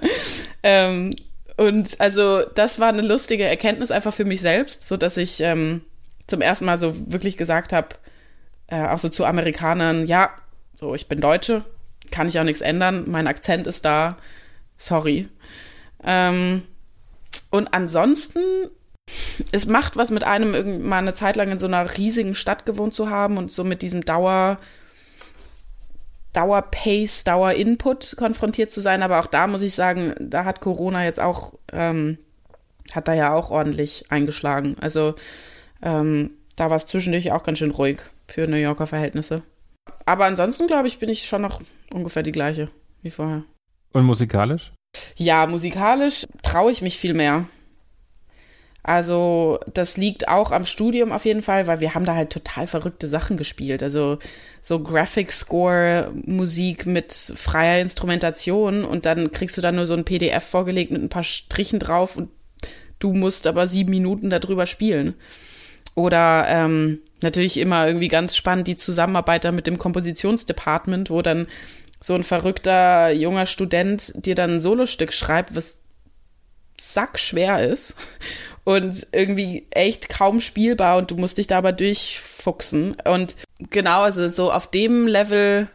Ähm, und also das war eine lustige Erkenntnis einfach für mich selbst, so dass ich ähm, zum ersten Mal so wirklich gesagt habe, äh, auch so zu Amerikanern, ja, so ich bin Deutsche, kann ich auch nichts ändern, mein Akzent ist da, sorry. Ähm, und ansonsten es macht was mit einem, mal eine Zeit lang in so einer riesigen Stadt gewohnt zu haben und so mit diesem Dauer, Dauer-Pace, Dauer-Input konfrontiert zu sein. Aber auch da muss ich sagen, da hat Corona jetzt auch, ähm, hat da ja auch ordentlich eingeschlagen. Also ähm, da war es zwischendurch auch ganz schön ruhig für New Yorker Verhältnisse. Aber ansonsten, glaube ich, bin ich schon noch ungefähr die gleiche wie vorher. Und musikalisch? Ja, musikalisch traue ich mich viel mehr. Also das liegt auch am Studium auf jeden Fall, weil wir haben da halt total verrückte Sachen gespielt. Also so Graphic Score Musik mit freier Instrumentation und dann kriegst du dann nur so ein PDF vorgelegt mit ein paar Strichen drauf und du musst aber sieben Minuten darüber spielen. Oder ähm, natürlich immer irgendwie ganz spannend die Zusammenarbeit da mit dem Kompositionsdepartment, wo dann so ein verrückter junger Student dir dann ein Solostück schreibt, was sackschwer ist und irgendwie echt kaum spielbar und du musst dich da aber durchfuchsen. Und genau, also so auf dem Level,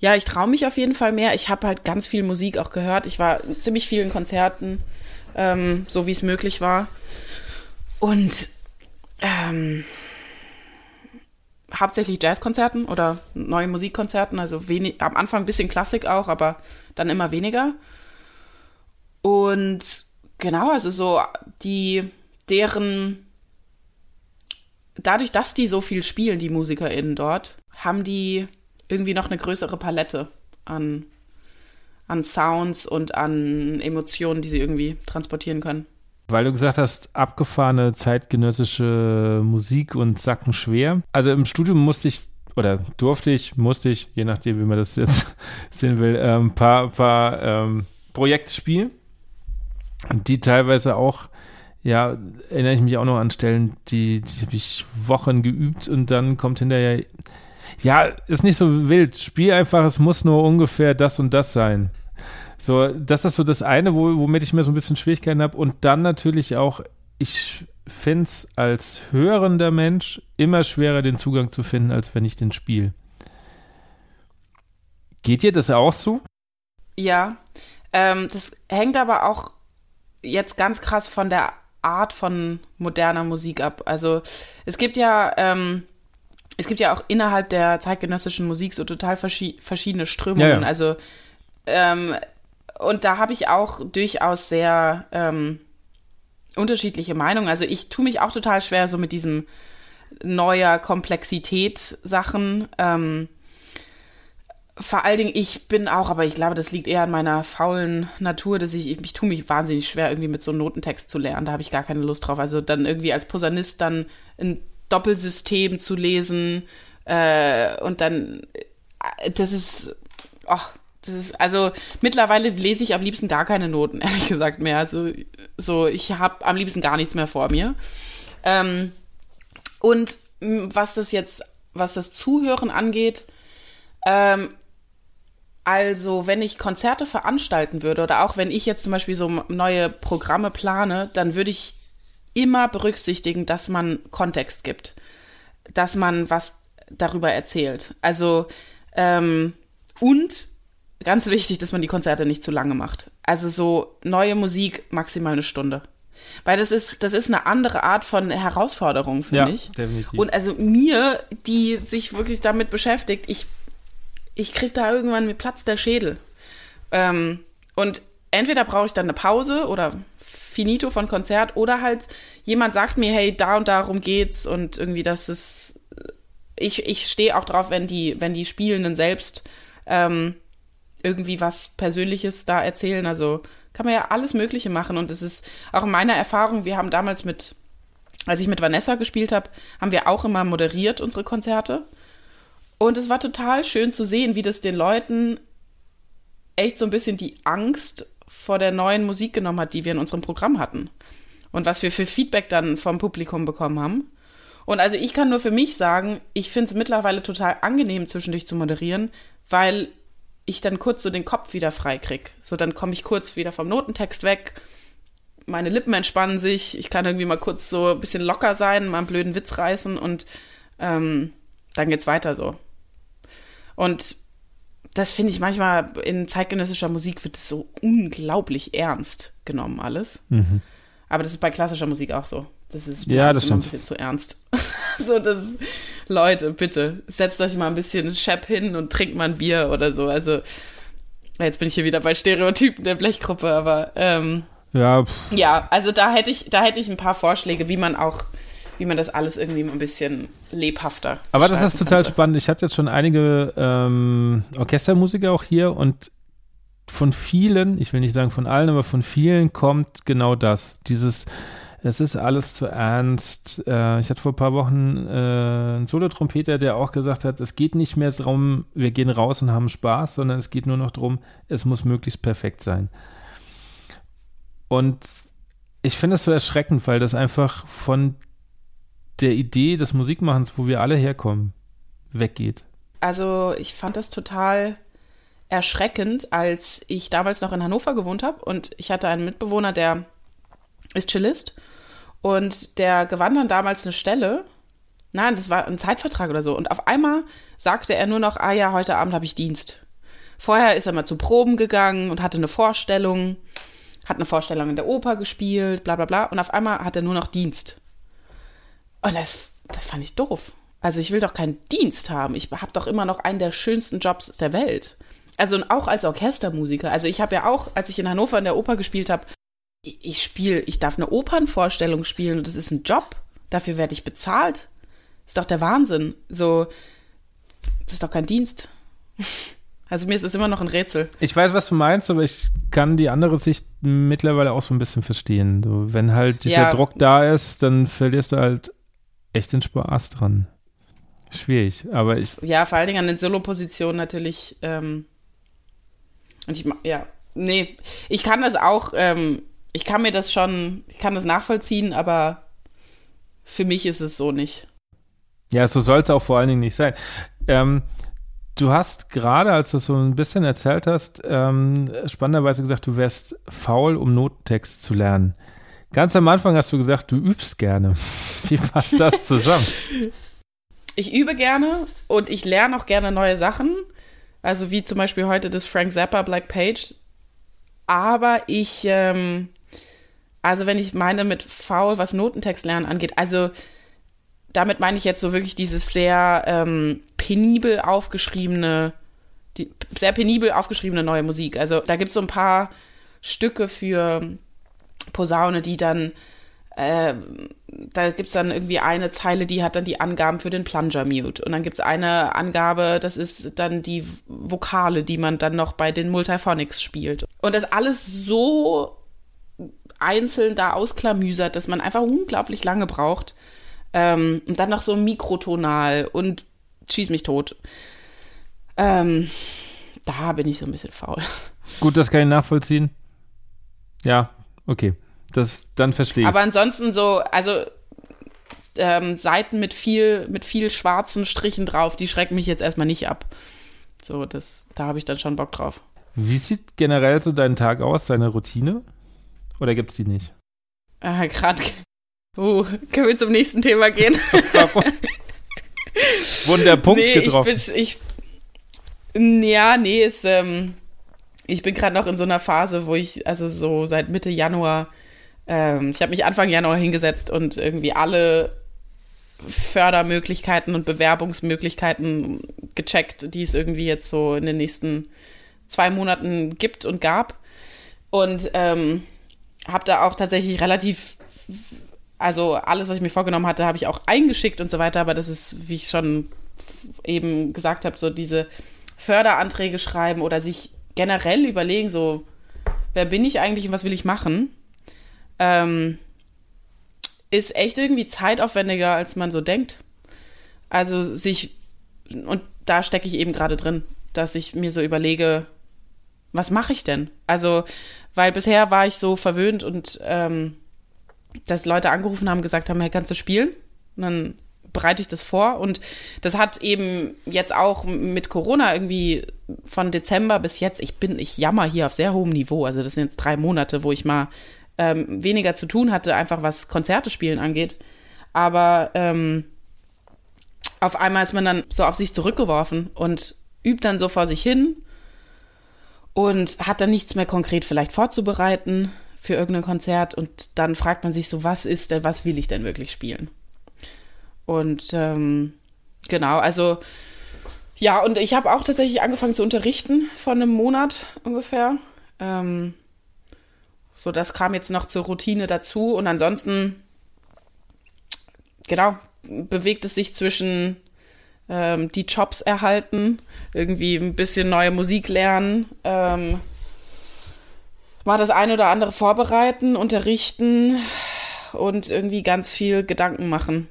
ja, ich traue mich auf jeden Fall mehr. Ich habe halt ganz viel Musik auch gehört. Ich war in ziemlich vielen Konzerten, ähm, so wie es möglich war. Und ähm, hauptsächlich Jazzkonzerten oder neue Musikkonzerten, also wenig, am Anfang ein bisschen Klassik auch, aber dann immer weniger. Und Genau, also so die, deren, dadurch, dass die so viel spielen, die MusikerInnen dort, haben die irgendwie noch eine größere Palette an, an Sounds und an Emotionen, die sie irgendwie transportieren können. Weil du gesagt hast, abgefahrene zeitgenössische Musik und Sacken schwer. Also im Studium musste ich oder durfte ich, musste ich, je nachdem, wie man das jetzt sehen will, ein ähm, paar, paar ähm, Projekte spielen die teilweise auch, ja, erinnere ich mich auch noch an Stellen, die, die habe ich Wochen geübt und dann kommt hinterher, ja, ist nicht so wild, spiel einfach, es muss nur ungefähr das und das sein. So, das ist so das eine, wo, womit ich mir so ein bisschen Schwierigkeiten habe. Und dann natürlich auch, ich finde es als hörender Mensch immer schwerer, den Zugang zu finden, als wenn ich den spiele. Geht dir das auch so? Ja, ähm, das hängt aber auch jetzt ganz krass von der Art von moderner Musik ab. Also es gibt ja, ähm, es gibt ja auch innerhalb der zeitgenössischen Musik so total verschi verschiedene Strömungen. Ja, ja. Also ähm, und da habe ich auch durchaus sehr ähm, unterschiedliche Meinungen. Also ich tue mich auch total schwer so mit diesem neuer Komplexität Sachen. Ähm, vor allen Dingen, ich bin auch, aber ich glaube, das liegt eher an meiner faulen Natur, dass ich, ich, ich tue mich wahnsinnig schwer, irgendwie mit so einem Notentext zu lernen. Da habe ich gar keine Lust drauf. Also dann irgendwie als Posaunist dann ein Doppelsystem zu lesen äh, und dann, äh, das ist, oh, das ist, also mittlerweile lese ich am liebsten gar keine Noten, ehrlich gesagt mehr. Also so, ich habe am liebsten gar nichts mehr vor mir. Ähm, und was das jetzt, was das Zuhören angeht, ähm, also, wenn ich Konzerte veranstalten würde oder auch wenn ich jetzt zum Beispiel so neue Programme plane, dann würde ich immer berücksichtigen, dass man Kontext gibt, dass man was darüber erzählt. Also, ähm, und ganz wichtig, dass man die Konzerte nicht zu lange macht. Also so neue Musik maximal eine Stunde. Weil das ist, das ist eine andere Art von Herausforderung, finde ja, ich. Definitiv. Und also mir, die sich wirklich damit beschäftigt, ich ich krieg da irgendwann mit Platz der Schädel. Ähm, und entweder brauche ich dann eine Pause oder Finito von Konzert oder halt jemand sagt mir, hey, da und darum geht's und irgendwie das ist, ich, ich stehe auch drauf, wenn die, wenn die Spielenden selbst ähm, irgendwie was Persönliches da erzählen. Also kann man ja alles Mögliche machen und es ist auch in meiner Erfahrung, wir haben damals mit, als ich mit Vanessa gespielt habe, haben wir auch immer moderiert unsere Konzerte. Und es war total schön zu sehen, wie das den Leuten echt so ein bisschen die Angst vor der neuen Musik genommen hat, die wir in unserem Programm hatten. Und was wir für Feedback dann vom Publikum bekommen haben. Und also ich kann nur für mich sagen, ich finde es mittlerweile total angenehm, zwischendurch zu moderieren, weil ich dann kurz so den Kopf wieder frei krieg. So, dann komme ich kurz wieder vom Notentext weg, meine Lippen entspannen sich, ich kann irgendwie mal kurz so ein bisschen locker sein, mal einen blöden Witz reißen und ähm, dann geht's weiter so. Und das finde ich manchmal in zeitgenössischer Musik wird es so unglaublich ernst genommen, alles. Mhm. Aber das ist bei klassischer Musik auch so. Das ist ja, das ein bisschen zu ernst. so, das Leute, bitte, setzt euch mal ein bisschen Shep hin und trinkt mal ein Bier oder so. Also, jetzt bin ich hier wieder bei Stereotypen der Blechgruppe, aber ähm, ja. Ja, also da hätte ich, da hätte ich ein paar Vorschläge, wie man auch wie man das alles irgendwie ein bisschen lebhafter. Aber das ist total könnte. spannend. Ich hatte jetzt schon einige ähm, Orchestermusiker auch hier und von vielen, ich will nicht sagen von allen, aber von vielen kommt genau das. Dieses es ist alles zu ernst. Äh, ich hatte vor ein paar Wochen äh, einen Solotrompeter, der auch gesagt hat, es geht nicht mehr darum, wir gehen raus und haben Spaß, sondern es geht nur noch darum, es muss möglichst perfekt sein. Und ich finde es so erschreckend, weil das einfach von der Idee des Musikmachens, wo wir alle herkommen, weggeht. Also ich fand das total erschreckend, als ich damals noch in Hannover gewohnt habe und ich hatte einen Mitbewohner, der ist Cellist und der gewann dann damals eine Stelle. Nein, das war ein Zeitvertrag oder so. Und auf einmal sagte er nur noch, ah ja, heute Abend habe ich Dienst. Vorher ist er mal zu Proben gegangen und hatte eine Vorstellung, hat eine Vorstellung in der Oper gespielt, bla bla bla. Und auf einmal hat er nur noch Dienst. Und das, das fand ich doof. Also ich will doch keinen Dienst haben. Ich habe doch immer noch einen der schönsten Jobs der Welt. Also auch als Orchestermusiker. Also ich habe ja auch, als ich in Hannover in der Oper gespielt habe, ich spiele, ich darf eine Opernvorstellung spielen und das ist ein Job. Dafür werde ich bezahlt. Das ist doch der Wahnsinn. So, das ist doch kein Dienst. Also mir ist es immer noch ein Rätsel. Ich weiß, was du meinst, aber ich kann die andere Sicht mittlerweile auch so ein bisschen verstehen. So, wenn halt dieser ja. Druck da ist, dann verlierst du halt echt den Spaß dran. Schwierig, aber ich. Ja, vor allen Dingen an den Solo-Positionen natürlich. Ähm, und ich, ja, nee, ich kann das auch, ähm, ich kann mir das schon, ich kann das nachvollziehen, aber für mich ist es so nicht. Ja, so soll es auch vor allen Dingen nicht sein. Ähm, du hast gerade, als du so ein bisschen erzählt hast, ähm, spannenderweise gesagt, du wärst faul, um Notentext zu lernen. Ganz am Anfang hast du gesagt, du übst gerne. Wie passt das zusammen? ich übe gerne und ich lerne auch gerne neue Sachen. Also wie zum Beispiel heute das Frank Zappa Black Page. Aber ich, ähm, also wenn ich meine mit faul, was Notentext lernen angeht, also damit meine ich jetzt so wirklich dieses sehr ähm, penibel aufgeschriebene, die, sehr penibel aufgeschriebene neue Musik. Also da gibt es so ein paar Stücke für Posaune, die dann äh, da gibt es dann irgendwie eine Zeile, die hat dann die Angaben für den Plunger-Mute. Und dann gibt es eine Angabe, das ist dann die Vokale, die man dann noch bei den Multiphonics spielt. Und das alles so einzeln da ausklamüsert, dass man einfach unglaublich lange braucht. Ähm, und dann noch so mikrotonal und schieß mich tot. Ähm, da bin ich so ein bisschen faul. Gut, das kann ich nachvollziehen. Ja, okay. Das, dann verstehe ich. Aber ansonsten so, also ähm, Seiten mit viel, mit viel schwarzen Strichen drauf, die schrecken mich jetzt erstmal nicht ab. So, das, da habe ich dann schon Bock drauf. Wie sieht generell so dein Tag aus, deine Routine? Oder gibt es die nicht? Äh, gerade. Uh, können wir zum nächsten Thema gehen? Wurden der Punkt nee, getroffen? Ich bin, ich, ja, nee, ist, ähm, ich bin gerade noch in so einer Phase, wo ich, also so seit Mitte Januar ähm, ich habe mich Anfang Januar hingesetzt und irgendwie alle Fördermöglichkeiten und Bewerbungsmöglichkeiten gecheckt, die es irgendwie jetzt so in den nächsten zwei Monaten gibt und gab. Und ähm, habe da auch tatsächlich relativ, also alles, was ich mir vorgenommen hatte, habe ich auch eingeschickt und so weiter. Aber das ist, wie ich schon eben gesagt habe, so diese Förderanträge schreiben oder sich generell überlegen, so, wer bin ich eigentlich und was will ich machen? ähm, ist echt irgendwie zeitaufwendiger, als man so denkt. Also sich, und da stecke ich eben gerade drin, dass ich mir so überlege, was mache ich denn? Also, weil bisher war ich so verwöhnt und ähm, dass Leute angerufen haben, gesagt haben, hey, kannst du spielen? Und dann bereite ich das vor. Und das hat eben jetzt auch mit Corona irgendwie von Dezember bis jetzt, ich bin, ich jammer hier auf sehr hohem Niveau. Also das sind jetzt drei Monate, wo ich mal ähm, weniger zu tun hatte, einfach was Konzerte spielen angeht. Aber ähm, auf einmal ist man dann so auf sich zurückgeworfen und übt dann so vor sich hin und hat dann nichts mehr konkret vielleicht vorzubereiten für irgendein Konzert und dann fragt man sich so, was ist denn, was will ich denn wirklich spielen? Und ähm, genau, also ja, und ich habe auch tatsächlich angefangen zu unterrichten vor einem Monat ungefähr. Ähm, so, das kam jetzt noch zur Routine dazu und ansonsten, genau, bewegt es sich zwischen ähm, die Jobs erhalten, irgendwie ein bisschen neue Musik lernen, ähm, mal das eine oder andere vorbereiten, unterrichten und irgendwie ganz viel Gedanken machen,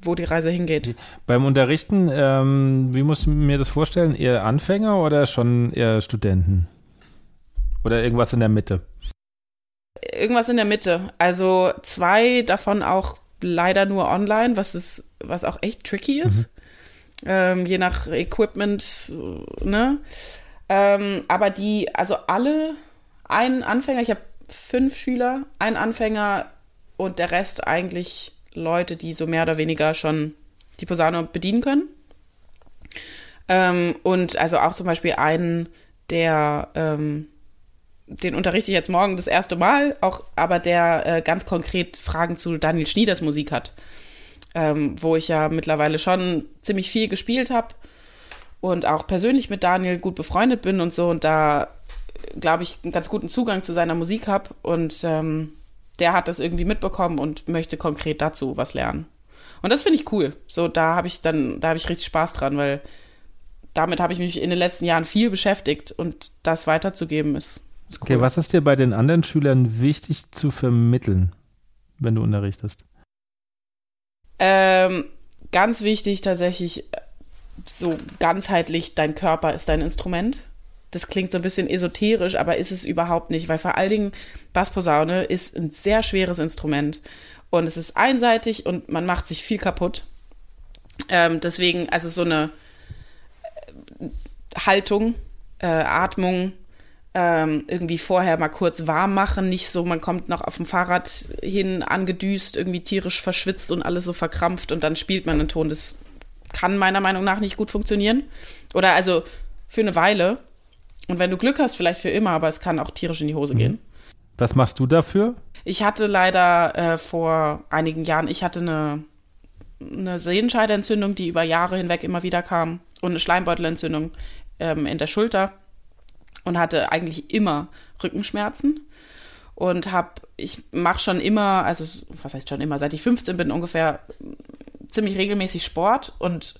wo die Reise hingeht. Beim Unterrichten, ähm, wie muss ich mir das vorstellen? Eher Anfänger oder schon eher Studenten? Oder irgendwas in der Mitte? Irgendwas in der Mitte. Also zwei davon auch leider nur online, was ist, was auch echt tricky ist. Mhm. Ähm, je nach Equipment, ne? Ähm, aber die, also alle, ein Anfänger, ich habe fünf Schüler, ein Anfänger und der Rest eigentlich Leute, die so mehr oder weniger schon die Posaune bedienen können. Ähm, und also auch zum Beispiel einen, der, ähm, den unterrichte ich jetzt morgen das erste Mal, auch, aber der äh, ganz konkret Fragen zu Daniel Schnieders Musik hat, ähm, wo ich ja mittlerweile schon ziemlich viel gespielt habe und auch persönlich mit Daniel gut befreundet bin und so und da, glaube ich, einen ganz guten Zugang zu seiner Musik habe und ähm, der hat das irgendwie mitbekommen und möchte konkret dazu was lernen. Und das finde ich cool. So, da habe ich dann, da habe ich richtig Spaß dran, weil damit habe ich mich in den letzten Jahren viel beschäftigt und das weiterzugeben ist, ist cool. Okay, was ist dir bei den anderen Schülern wichtig zu vermitteln, wenn du unterrichtest? Ähm, ganz wichtig tatsächlich, so ganzheitlich, dein Körper ist dein Instrument das klingt so ein bisschen esoterisch, aber ist es überhaupt nicht, weil vor allen Dingen Bassposaune ist ein sehr schweres Instrument und es ist einseitig und man macht sich viel kaputt. Ähm, deswegen, also so eine äh, Haltung, äh, Atmung, ähm, irgendwie vorher mal kurz warm machen, nicht so, man kommt noch auf dem Fahrrad hin, angedüst, irgendwie tierisch verschwitzt und alles so verkrampft und dann spielt man einen Ton. Das kann meiner Meinung nach nicht gut funktionieren. Oder also für eine Weile. Und wenn du Glück hast, vielleicht für immer, aber es kann auch tierisch in die Hose mhm. gehen. Was machst du dafür? Ich hatte leider äh, vor einigen Jahren, ich hatte eine, eine Sehenscheidenentzündung, die über Jahre hinweg immer wieder kam und eine Schleimbeutelentzündung ähm, in der Schulter und hatte eigentlich immer Rückenschmerzen und habe, ich mache schon immer, also was heißt schon immer, seit ich 15 bin ungefähr ziemlich regelmäßig Sport und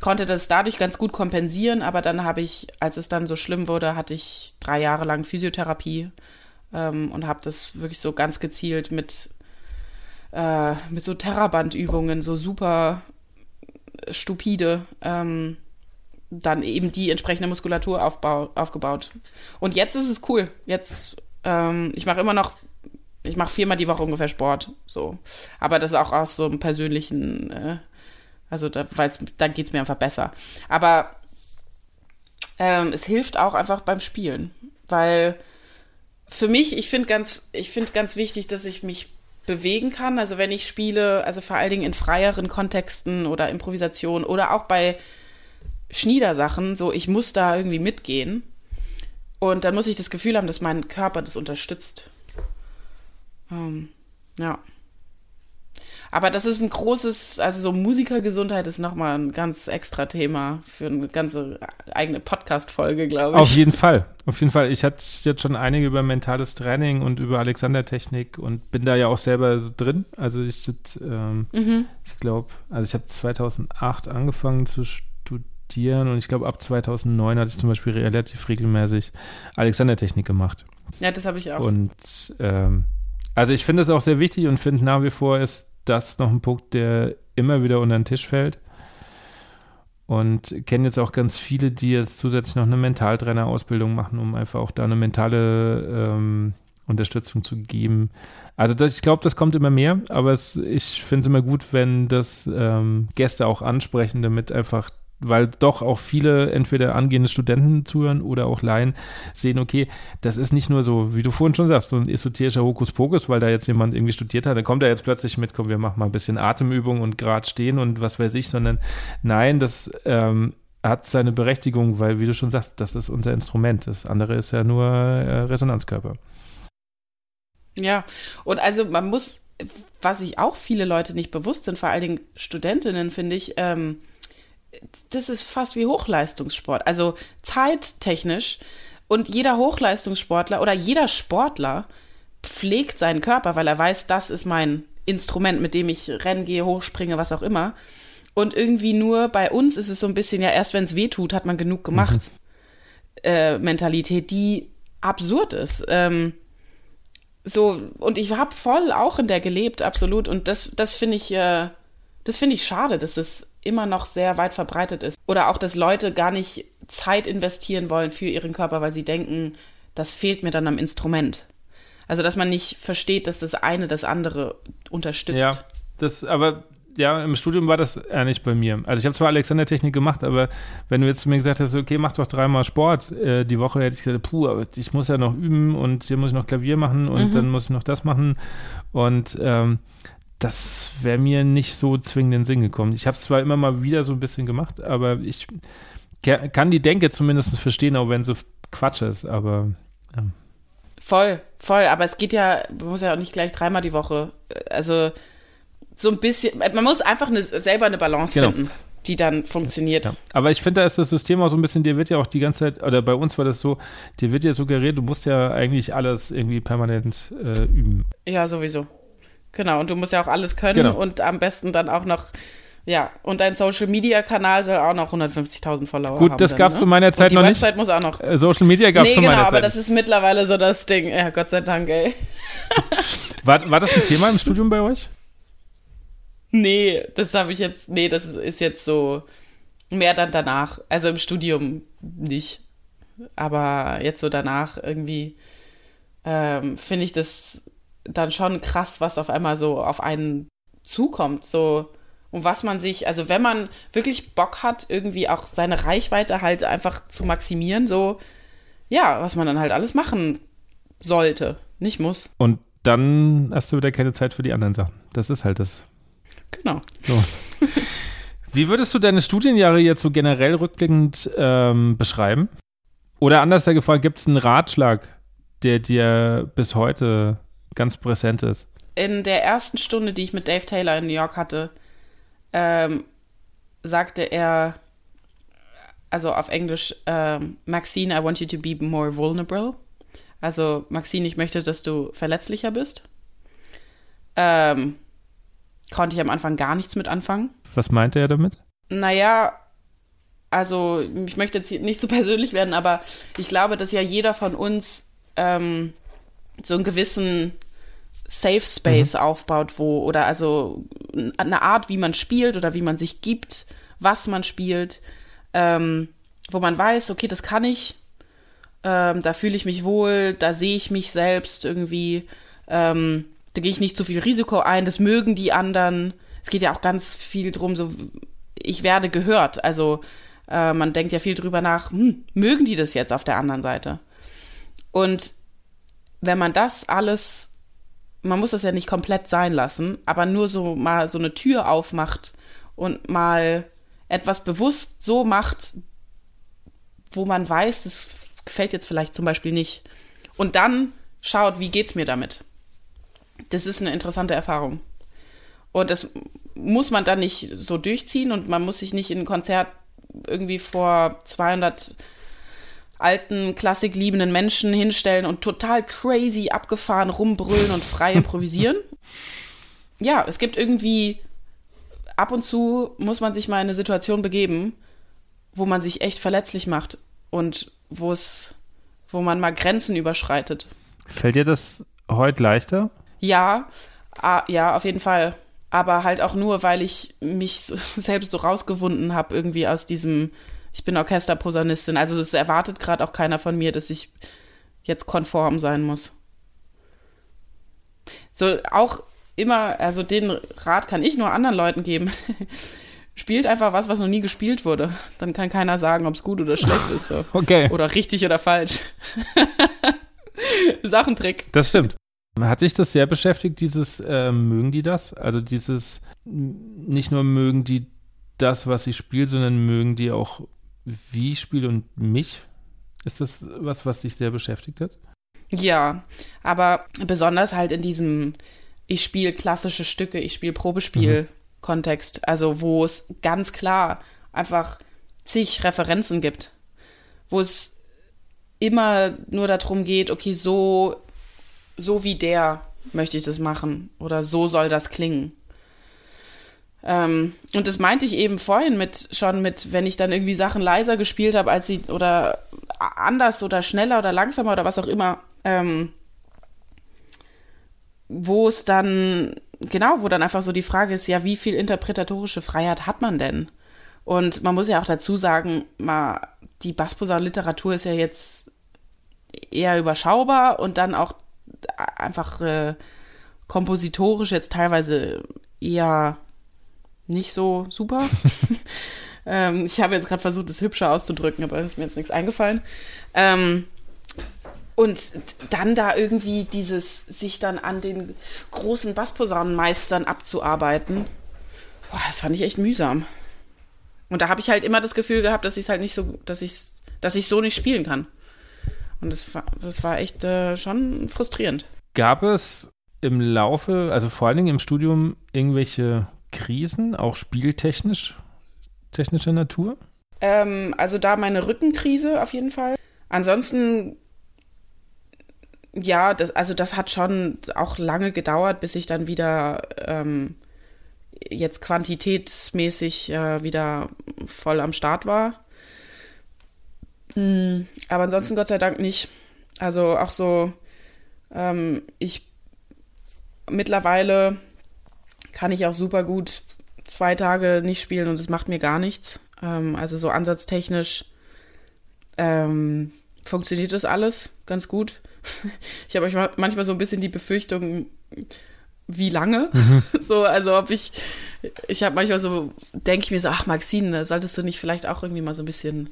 konnte das dadurch ganz gut kompensieren, aber dann habe ich, als es dann so schlimm wurde, hatte ich drei Jahre lang Physiotherapie ähm, und habe das wirklich so ganz gezielt mit, äh, mit so Terrabandübungen, so super stupide, ähm, dann eben die entsprechende Muskulatur aufbau, aufgebaut. Und jetzt ist es cool. Jetzt, ähm, ich mache immer noch, ich mache viermal die Woche ungefähr Sport, so. Aber das ist auch aus so einem persönlichen äh, also da, dann geht es mir einfach besser. Aber ähm, es hilft auch einfach beim Spielen, weil für mich, ich finde ganz, ich finde ganz wichtig, dass ich mich bewegen kann. Also wenn ich spiele, also vor allen Dingen in freieren Kontexten oder Improvisation oder auch bei Schniedersachen, so ich muss da irgendwie mitgehen. Und dann muss ich das Gefühl haben, dass mein Körper das unterstützt. Ähm, ja. Aber das ist ein großes, also so Musikergesundheit ist nochmal ein ganz extra Thema für eine ganze eigene Podcast-Folge, glaube ich. Auf jeden Fall. Auf jeden Fall. Ich hatte jetzt schon einige über mentales Training und über Alexander-Technik und bin da ja auch selber drin. Also ich, ähm, mhm. ich glaube, also ich habe 2008 angefangen zu studieren und ich glaube ab 2009 hatte ich zum Beispiel relativ regelmäßig Alexander-Technik gemacht. Ja, das habe ich auch. Und ähm, also ich finde es auch sehr wichtig und finde nach wie vor ist das noch ein Punkt, der immer wieder unter den Tisch fällt. Und kenne jetzt auch ganz viele, die jetzt zusätzlich noch eine Mentaltrainer-Ausbildung machen, um einfach auch da eine mentale ähm, Unterstützung zu geben. Also das, ich glaube, das kommt immer mehr, aber es, ich finde es immer gut, wenn das ähm, Gäste auch ansprechen, damit einfach weil doch auch viele entweder angehende Studenten zuhören oder auch Laien sehen, okay, das ist nicht nur so, wie du vorhin schon sagst, so ein esoterischer Hokuspokus, weil da jetzt jemand irgendwie studiert hat, dann kommt er jetzt plötzlich mit, komm, wir machen mal ein bisschen Atemübung und gerade stehen und was weiß ich, sondern nein, das ähm, hat seine Berechtigung, weil, wie du schon sagst, das ist unser Instrument. Das andere ist ja nur äh, Resonanzkörper. Ja, und also man muss, was sich auch viele Leute nicht bewusst sind, vor allen Dingen Studentinnen, finde ich, ähm, das ist fast wie Hochleistungssport. Also zeittechnisch und jeder Hochleistungssportler oder jeder Sportler pflegt seinen Körper, weil er weiß, das ist mein Instrument, mit dem ich rennen gehe, hochspringe, was auch immer. Und irgendwie nur bei uns ist es so ein bisschen, ja, erst wenn es weh tut, hat man genug gemacht. Mhm. Äh, Mentalität, die absurd ist. Ähm, so, und ich habe voll auch in der gelebt, absolut. Und das, das finde ich, äh, das finde ich schade, dass es immer noch sehr weit verbreitet ist. Oder auch, dass Leute gar nicht Zeit investieren wollen für ihren Körper, weil sie denken, das fehlt mir dann am Instrument. Also, dass man nicht versteht, dass das eine das andere unterstützt. Ja, das, aber ja, im Studium war das eher nicht bei mir. Also ich habe zwar Alexander-Technik gemacht, aber wenn du jetzt zu mir gesagt hast, okay, mach doch dreimal Sport äh, die Woche, hätte ich gesagt, puh, aber ich muss ja noch üben und hier muss ich noch Klavier machen und mhm. dann muss ich noch das machen. Und ähm, das wäre mir nicht so zwingend in den Sinn gekommen. Ich habe es zwar immer mal wieder so ein bisschen gemacht, aber ich kann die Denke zumindest verstehen, auch wenn so Quatsch ist, aber ja. Voll, voll, aber es geht ja, man muss ja auch nicht gleich dreimal die Woche. Also so ein bisschen, man muss einfach eine, selber eine Balance genau. finden die dann funktioniert. Ja. Aber ich finde, da ist das System auch so ein bisschen, dir wird ja auch die ganze Zeit, oder bei uns war das so, dir wird ja suggeriert, du musst ja eigentlich alles irgendwie permanent äh, üben. Ja, sowieso. Genau, und du musst ja auch alles können genau. und am besten dann auch noch, ja, und dein Social Media Kanal soll auch noch 150.000 Follower Gut, haben. Gut, das gab es ne? zu meiner Zeit noch nicht. Die Website muss auch noch. Äh, Social Media gab es nee, zu genau, meiner Zeit. aber das ist mittlerweile so das Ding. Ja, Gott sei Dank, ey. war, war das ein Thema im Studium bei euch? Nee, das habe ich jetzt, nee, das ist jetzt so mehr dann danach. Also im Studium nicht. Aber jetzt so danach irgendwie ähm, finde ich das dann schon krass, was auf einmal so auf einen zukommt. So, und was man sich, also wenn man wirklich Bock hat, irgendwie auch seine Reichweite halt einfach zu maximieren, so, ja, was man dann halt alles machen sollte, nicht muss. Und dann hast du wieder keine Zeit für die anderen Sachen. Das ist halt das Genau. So. Wie würdest du deine Studienjahre jetzt so generell rückblickend ähm, beschreiben? Oder anders gefragt, gibt es einen Ratschlag, der dir bis heute ganz präsent ist? In der ersten Stunde, die ich mit Dave Taylor in New York hatte, ähm, sagte er, also auf Englisch, ähm, Maxine, I want you to be more vulnerable. Also, Maxine, ich möchte, dass du verletzlicher bist. Ähm, konnte ich am Anfang gar nichts mit anfangen. Was meinte er damit? Naja, also ich möchte jetzt nicht zu so persönlich werden, aber ich glaube, dass ja jeder von uns ähm, so einen gewissen Safe Space mhm. aufbaut, wo, oder also eine Art, wie man spielt oder wie man sich gibt, was man spielt, ähm, wo man weiß, okay, das kann ich, ähm, da fühle ich mich wohl, da sehe ich mich selbst irgendwie. Ähm, da gehe ich nicht zu viel Risiko ein, das mögen die anderen. Es geht ja auch ganz viel drum, so ich werde gehört. Also äh, man denkt ja viel drüber nach, hm, mögen die das jetzt auf der anderen Seite? Und wenn man das alles, man muss das ja nicht komplett sein lassen, aber nur so mal so eine Tür aufmacht und mal etwas bewusst so macht, wo man weiß, das gefällt jetzt vielleicht zum Beispiel nicht. Und dann schaut, wie geht's mir damit? das ist eine interessante Erfahrung. Und das muss man dann nicht so durchziehen und man muss sich nicht in ein Konzert irgendwie vor 200 alten, klassikliebenden Menschen hinstellen und total crazy abgefahren rumbrüllen und frei improvisieren. ja, es gibt irgendwie, ab und zu muss man sich mal in eine Situation begeben, wo man sich echt verletzlich macht und wo es, wo man mal Grenzen überschreitet. Fällt dir das heute leichter? Ja, ah, ja, auf jeden Fall. Aber halt auch nur, weil ich mich selbst so rausgewunden habe, irgendwie aus diesem, ich bin Orchesterposaunistin. Also das erwartet gerade auch keiner von mir, dass ich jetzt konform sein muss. So, auch immer, also den Rat kann ich nur anderen Leuten geben. Spielt einfach was, was noch nie gespielt wurde. Dann kann keiner sagen, ob es gut oder schlecht ist. So. Okay. Oder richtig oder falsch. Sachentrick. Das stimmt. Hat dich das sehr beschäftigt, dieses äh, mögen die das? Also dieses nicht nur mögen die das, was ich spiele, sondern mögen die auch, wie ich spiele und mich? Ist das was, was dich sehr beschäftigt hat? Ja, aber besonders halt in diesem, ich spiele klassische Stücke, ich spiele Probespiel-Kontext, mhm. also wo es ganz klar einfach zig Referenzen gibt, wo es immer nur darum geht, okay, so so wie der möchte ich das machen oder so soll das klingen. Ähm, und das meinte ich eben vorhin mit schon mit, wenn ich dann irgendwie Sachen leiser gespielt habe, als sie oder anders oder schneller oder langsamer oder was auch immer, ähm, wo es dann, genau, wo dann einfach so die Frage ist, ja, wie viel interpretatorische Freiheit hat man denn? Und man muss ja auch dazu sagen, mal, die Bassposaun-Literatur ist ja jetzt eher überschaubar und dann auch einfach äh, kompositorisch jetzt teilweise eher nicht so super. ähm, ich habe jetzt gerade versucht, es hübscher auszudrücken, aber ist mir jetzt nichts eingefallen. Ähm, und dann da irgendwie dieses, sich dann an den großen Bassposaunenmeistern abzuarbeiten, boah, das fand ich echt mühsam. Und da habe ich halt immer das Gefühl gehabt, dass ich es halt nicht so, dass ich dass ich so nicht spielen kann. Und das war, das war echt äh, schon frustrierend. Gab es im Laufe, also vor allen Dingen im Studium, irgendwelche Krisen, auch spieltechnisch, technischer Natur? Ähm, also da meine Rückenkrise auf jeden Fall. Ansonsten, ja, das, also das hat schon auch lange gedauert, bis ich dann wieder ähm, jetzt quantitätsmäßig äh, wieder voll am Start war. Mhm. Aber ansonsten Gott sei Dank nicht. Also auch so, ähm, ich mittlerweile kann ich auch super gut zwei Tage nicht spielen und es macht mir gar nichts. Ähm, also so ansatztechnisch ähm, funktioniert das alles ganz gut. Ich habe euch manchmal so ein bisschen die Befürchtung, wie lange? Mhm. So, also ob ich, ich habe manchmal so, denke ich mir so, ach Maxine, solltest du nicht vielleicht auch irgendwie mal so ein bisschen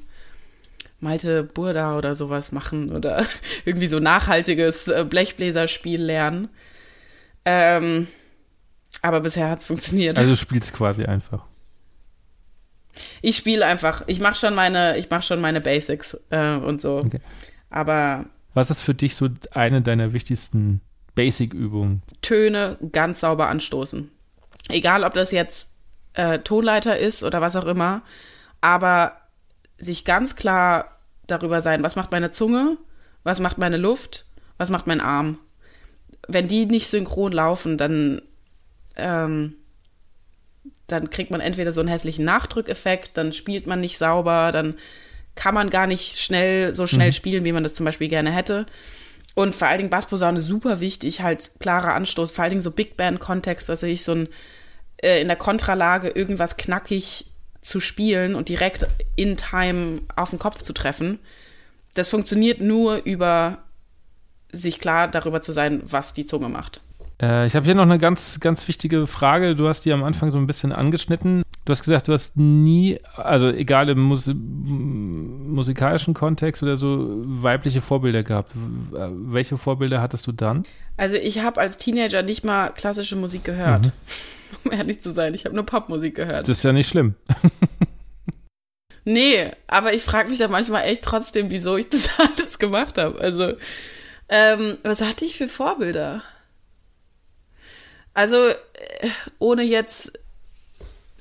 Malte Burda oder sowas machen oder irgendwie so nachhaltiges äh, Blechbläserspiel lernen. Ähm, aber bisher hat es funktioniert. Also du spielst quasi einfach. Ich spiele einfach. Ich mache schon meine, ich mache schon meine Basics äh, und so. Okay. Aber was ist für dich so eine deiner wichtigsten Basic-Übungen? Töne ganz sauber anstoßen. Egal, ob das jetzt äh, Tonleiter ist oder was auch immer, aber sich ganz klar darüber sein, was macht meine Zunge, was macht meine Luft, was macht mein Arm. Wenn die nicht synchron laufen, dann, ähm, dann kriegt man entweder so einen hässlichen Nachdrückeffekt, dann spielt man nicht sauber, dann kann man gar nicht schnell so schnell mhm. spielen, wie man das zum Beispiel gerne hätte. Und vor allen Dingen Bassposaune super wichtig, halt klarer Anstoß, vor allen Dingen so Big Band-Kontext, dass ich so ein äh, in der Kontralage irgendwas knackig zu spielen und direkt in Time auf den Kopf zu treffen. Das funktioniert nur über sich klar darüber zu sein, was die Zunge macht. Äh, ich habe hier noch eine ganz, ganz wichtige Frage. Du hast die am Anfang so ein bisschen angeschnitten. Du hast gesagt, du hast nie, also egal im Mus musikalischen Kontext oder so, weibliche Vorbilder gehabt. Welche Vorbilder hattest du dann? Also ich habe als Teenager nicht mal klassische Musik gehört. Mhm. um ehrlich zu sein. Ich habe nur Popmusik gehört. Das ist ja nicht schlimm. nee, aber ich frage mich ja manchmal echt trotzdem, wieso ich das alles gemacht habe. Also, ähm, was hatte ich für Vorbilder? Also, äh, ohne jetzt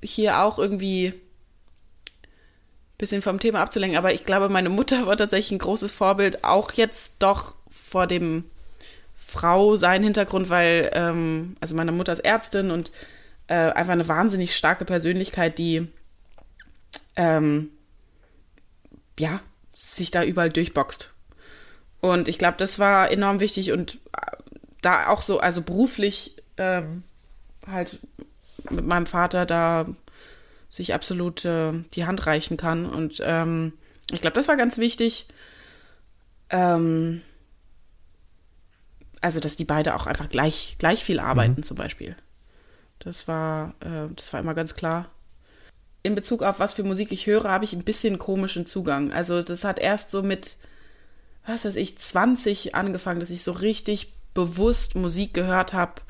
hier auch irgendwie ein bisschen vom Thema abzulenken, aber ich glaube, meine Mutter war tatsächlich ein großes Vorbild, auch jetzt doch vor dem Frau sein Hintergrund, weil, ähm, also meine Mutter ist Ärztin und äh, einfach eine wahnsinnig starke Persönlichkeit, die ähm, ja, sich da überall durchboxt. Und ich glaube, das war enorm wichtig und äh, da auch so, also beruflich ähm, halt mit meinem Vater da sich absolut äh, die Hand reichen kann. Und ähm, ich glaube, das war ganz wichtig. Ähm, also, dass die beide auch einfach gleich, gleich viel arbeiten, mhm. zum Beispiel. Das war, äh, das war immer ganz klar. In Bezug auf was für Musik ich höre, habe ich ein bisschen komischen Zugang. Also das hat erst so mit, was weiß ich, 20 angefangen, dass ich so richtig bewusst Musik gehört habe,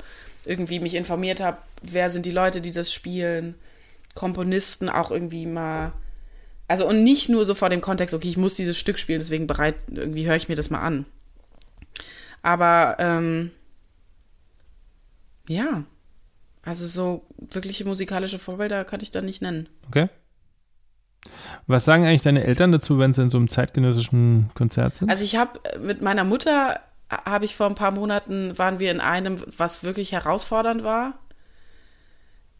irgendwie mich informiert habe, wer sind die Leute, die das spielen, Komponisten auch irgendwie mal. Also und nicht nur so vor dem Kontext, okay, ich muss dieses Stück spielen, deswegen bereit, irgendwie höre ich mir das mal an. Aber ähm, ja, also so wirkliche musikalische Vorbilder kann ich da nicht nennen. Okay. Was sagen eigentlich deine Eltern dazu, wenn sie in so einem zeitgenössischen Konzert sind? Also ich habe mit meiner Mutter habe ich vor ein paar Monaten waren wir in einem, was wirklich herausfordernd war.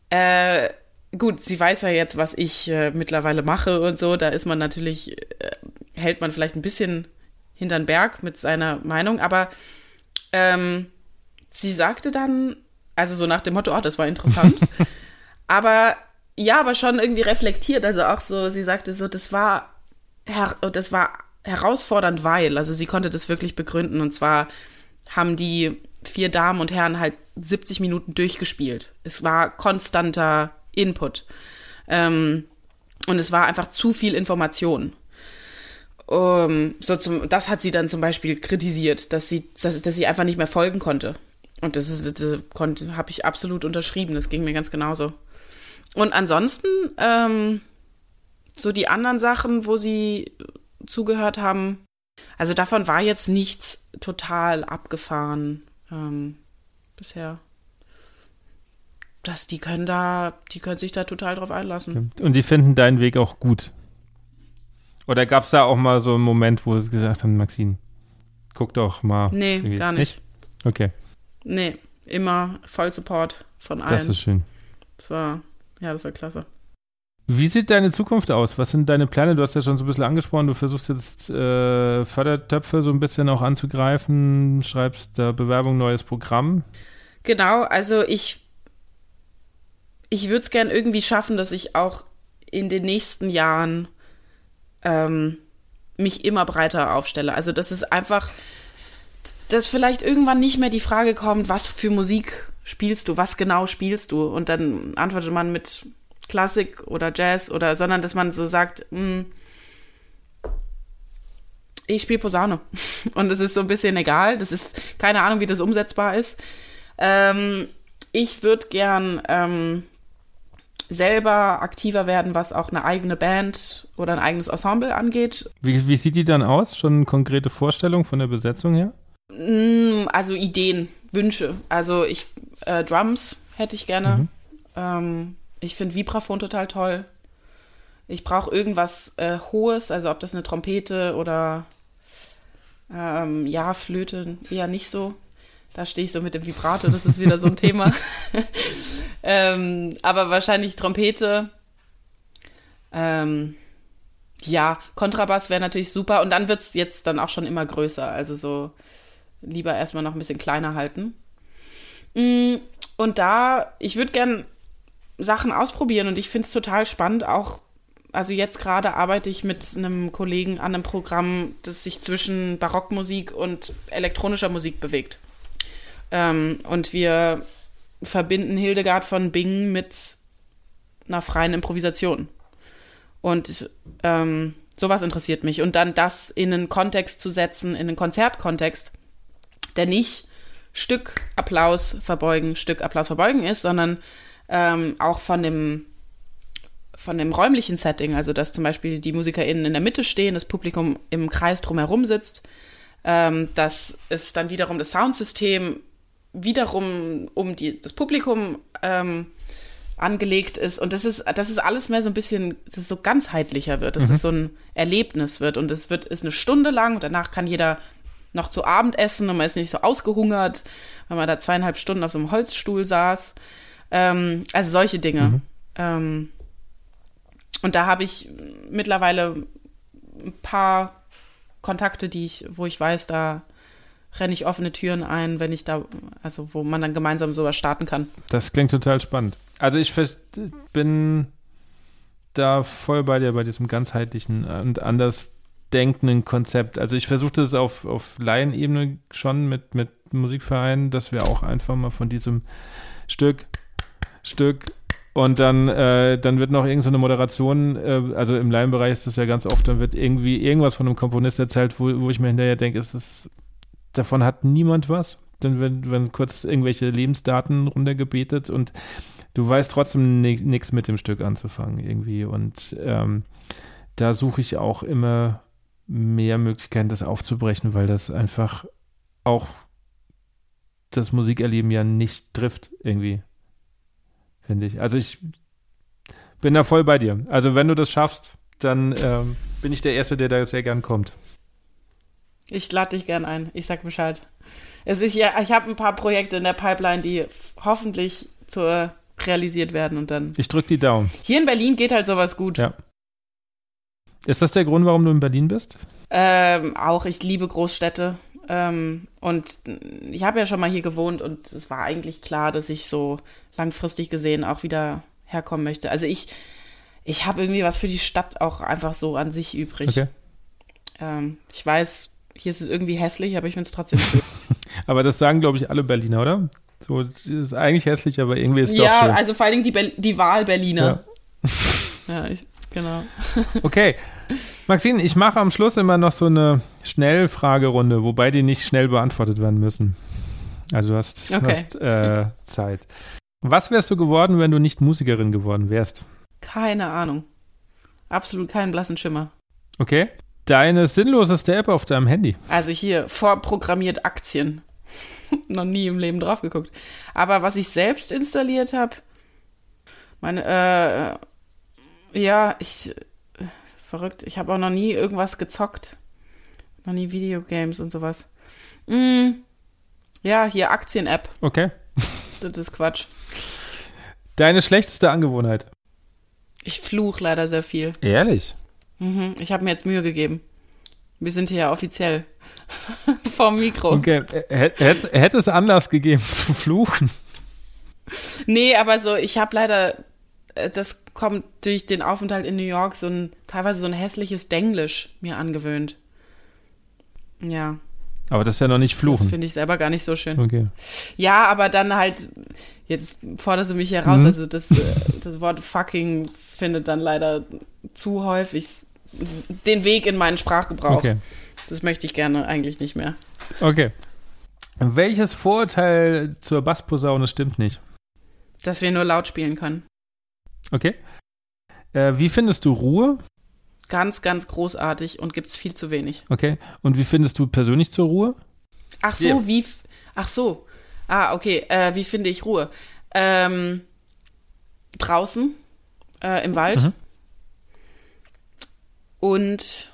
Äh, gut, sie weiß ja jetzt, was ich äh, mittlerweile mache und so. Da ist man natürlich, äh, hält man vielleicht ein bisschen hinter den Berg mit seiner Meinung, aber ähm, sie sagte dann, also so nach dem Motto, oh, das war interessant. aber ja, aber schon irgendwie reflektiert. Also auch so, sie sagte so, das war, das war herausfordernd, weil, also sie konnte das wirklich begründen. Und zwar haben die vier Damen und Herren halt 70 Minuten durchgespielt. Es war konstanter Input. Ähm, und es war einfach zu viel Information. Um, so zum, das hat sie dann zum Beispiel kritisiert, dass sie, dass, dass sie einfach nicht mehr folgen konnte. Und das ist, das habe ich absolut unterschrieben. Das ging mir ganz genauso. Und ansonsten, ähm, so die anderen Sachen, wo sie zugehört haben, also davon war jetzt nichts total abgefahren ähm, bisher. Das, die können da, die können sich da total drauf einlassen. Und die finden deinen Weg auch gut. Oder gab es da auch mal so einen Moment, wo sie gesagt haben, Maxine, guck doch mal. Nee, gar nicht. nicht. Okay. Nee, immer voll Support von allen. Das ist schön. Das war, ja, das war klasse. Wie sieht deine Zukunft aus? Was sind deine Pläne? Du hast ja schon so ein bisschen angesprochen, du versuchst jetzt äh, Fördertöpfe so ein bisschen auch anzugreifen, schreibst da Bewerbung, neues Programm. Genau, also ich, ich würde es gern irgendwie schaffen, dass ich auch in den nächsten Jahren ähm, mich immer breiter aufstelle. Also das ist einfach, dass vielleicht irgendwann nicht mehr die Frage kommt, was für Musik spielst du, was genau spielst du? Und dann antwortet man mit Klassik oder Jazz oder, sondern dass man so sagt, mh, hm, ich spiele Posaune. Und es ist so ein bisschen egal. Das ist keine Ahnung, wie das umsetzbar ist. Ähm, ich würde gern ähm, selber aktiver werden, was auch eine eigene Band oder ein eigenes Ensemble angeht. Wie, wie sieht die dann aus? Schon eine konkrete Vorstellung von der Besetzung her? Mm, also Ideen, Wünsche. Also ich äh, Drums hätte ich gerne. Mhm. Ähm, ich finde Vibraphon total toll. Ich brauche irgendwas äh, Hohes, also ob das eine Trompete oder ähm, ja, Flöte eher nicht so. Da stehe ich so mit dem Vibrato, das ist wieder so ein Thema. ähm, aber wahrscheinlich Trompete. Ähm, ja, Kontrabass wäre natürlich super. Und dann wird es jetzt dann auch schon immer größer. Also so lieber erstmal noch ein bisschen kleiner halten. Mm, und da, ich würde gern Sachen ausprobieren und ich finde es total spannend, auch also jetzt gerade arbeite ich mit einem Kollegen an einem Programm, das sich zwischen Barockmusik und elektronischer Musik bewegt. Ähm, und wir verbinden Hildegard von Bingen mit einer freien Improvisation. Und ähm, sowas interessiert mich. Und dann das in einen Kontext zu setzen, in einen Konzertkontext, der nicht Stück Applaus verbeugen, Stück Applaus verbeugen ist, sondern ähm, auch von dem von dem räumlichen Setting, also dass zum Beispiel die MusikerInnen in der Mitte stehen, das Publikum im Kreis drumherum sitzt, ähm, dass es dann wiederum das Soundsystem wiederum um die, das Publikum ähm, angelegt ist und das ist, das ist alles mehr so ein bisschen, dass es so ganzheitlicher wird, dass mhm. es so ein Erlebnis wird und es wird, ist eine Stunde lang und danach kann jeder noch zu Abend essen und man ist nicht so ausgehungert, weil man da zweieinhalb Stunden auf so einem Holzstuhl saß. Ähm, also solche Dinge. Mhm. Ähm, und da habe ich mittlerweile ein paar Kontakte, die ich, wo ich weiß, da renne ich offene Türen ein, wenn ich da, also wo man dann gemeinsam sowas starten kann. Das klingt total spannend. Also ich bin da voll bei dir bei diesem ganzheitlichen und anders denkenden Konzept. Also ich versuche das auf, auf Laienebene schon mit, mit Musikvereinen, dass wir auch einfach mal von diesem Stück Stück. Und dann, äh, dann wird noch irgendeine so Moderation, äh, also im Laienbereich ist das ja ganz oft, dann wird irgendwie irgendwas von einem Komponist erzählt, wo, wo ich mir hinterher denke, ist das, davon hat niemand was. Dann werden, werden kurz irgendwelche Lebensdaten runtergebetet und du weißt trotzdem nichts mit dem Stück anzufangen irgendwie. Und ähm, da suche ich auch immer mehr Möglichkeiten, das aufzubrechen, weil das einfach auch das Musikerleben ja nicht trifft irgendwie finde ich. Also ich bin da voll bei dir. Also wenn du das schaffst, dann ähm, bin ich der Erste, der da sehr gern kommt. Ich lade dich gern ein. Ich sag Bescheid. Es ist ja, ich habe ein paar Projekte in der Pipeline, die hoffentlich zur realisiert werden und dann. Ich drück die Daumen. Hier in Berlin geht halt sowas gut. Ja. Ist das der Grund, warum du in Berlin bist? Ähm, auch, ich liebe Großstädte. Ähm, und ich habe ja schon mal hier gewohnt und es war eigentlich klar, dass ich so langfristig gesehen auch wieder herkommen möchte. Also ich, ich habe irgendwie was für die Stadt auch einfach so an sich übrig. Okay. Ähm, ich weiß, hier ist es irgendwie hässlich, aber ich finde es trotzdem schön. Aber das sagen, glaube ich, alle Berliner, oder? So, es ist eigentlich hässlich, aber irgendwie ist es doch ja, schön. also vor allen Dingen die, Bel die Wahl-Berliner. Ja, ich, genau. Okay. Maxine, ich mache am Schluss immer noch so eine Schnellfragerunde, wobei die nicht schnell beantwortet werden müssen. Also du hast, Okay. hast äh, Zeit. Was wärst du geworden, wenn du nicht Musikerin geworden wärst? Keine Ahnung. Absolut keinen blassen Schimmer. Okay. Deine sinnloseste App auf deinem Handy. Also hier vorprogrammiert Aktien. Noch nie im Leben drauf geguckt. Aber was ich selbst installiert habe, meine, äh, ja, ich, verrückt, ich habe auch noch nie irgendwas gezockt. Noch nie Videogames und sowas. Mm, ja, hier Aktien-App. Okay. Das ist Quatsch. Deine schlechteste Angewohnheit. Ich fluch leider sehr viel. Ehrlich? Mhm, ich habe mir jetzt Mühe gegeben. Wir sind hier ja offiziell vorm Mikro. Okay. H- Hätte, hätte es Anlass gegeben zu fluchen? Nee, aber so, ich habe leider, äh, das kommt durch den Aufenthalt in New York, so ein, teilweise so ein hässliches Denglisch mir angewöhnt. Ja, Aber das ist ja noch nicht das fluchen. finde ich selber gar nicht so schön. Okay. Ja, aber dann halt, jetzt forderst du mich hier raus, Mhm. also das, äh, das Wort fucking findet dann leider zu häufig den Weg in meinen Sprachgebrauch. Okay. Das möchte ich gerne eigentlich nicht mehr. Okay. Welches Vorurteil zur Bassposaune stimmt nicht? Dass wir nur laut spielen können. Okay. Äh, wie findest du Ruhe? Ganz, ganz großartig und gibt's viel zu wenig. Okay. Und wie findest du persönlich zur Ruhe? Ach so, Ja. wie. Ach so. Ah, okay. Äh, wie finde ich Ruhe? Ähm, draußen äh, im Wald. Mhm. Und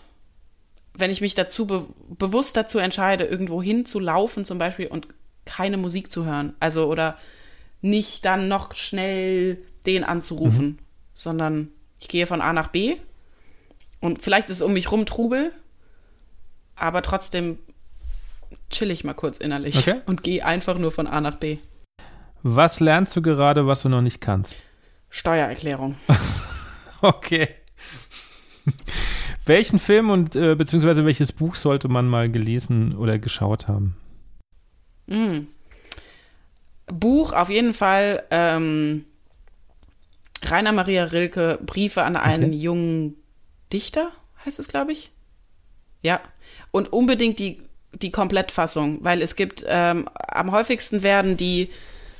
wenn ich mich dazu be bewusst dazu entscheide, irgendwo hinzulaufen zum Beispiel und keine Musik zu hören, also oder nicht dann noch schnell den anzurufen, Mhm. sondern ich gehe von A nach B und vielleicht ist um mich rum Trubel, aber trotzdem chill ich mal kurz innerlich Okay. und gehe einfach nur von A nach B. Was lernst du gerade, was du noch nicht kannst? Steuererklärung. Okay. Welchen Film und äh, beziehungsweise welches Buch sollte man mal gelesen oder geschaut haben? Mm. Buch auf jeden Fall ähm, Rainer Maria Rilke, Briefe an einen Okay. jungen Dichter, heißt es, glaube ich. Ja. Und unbedingt die, die Komplettfassung, weil es gibt, ähm, am häufigsten werden die,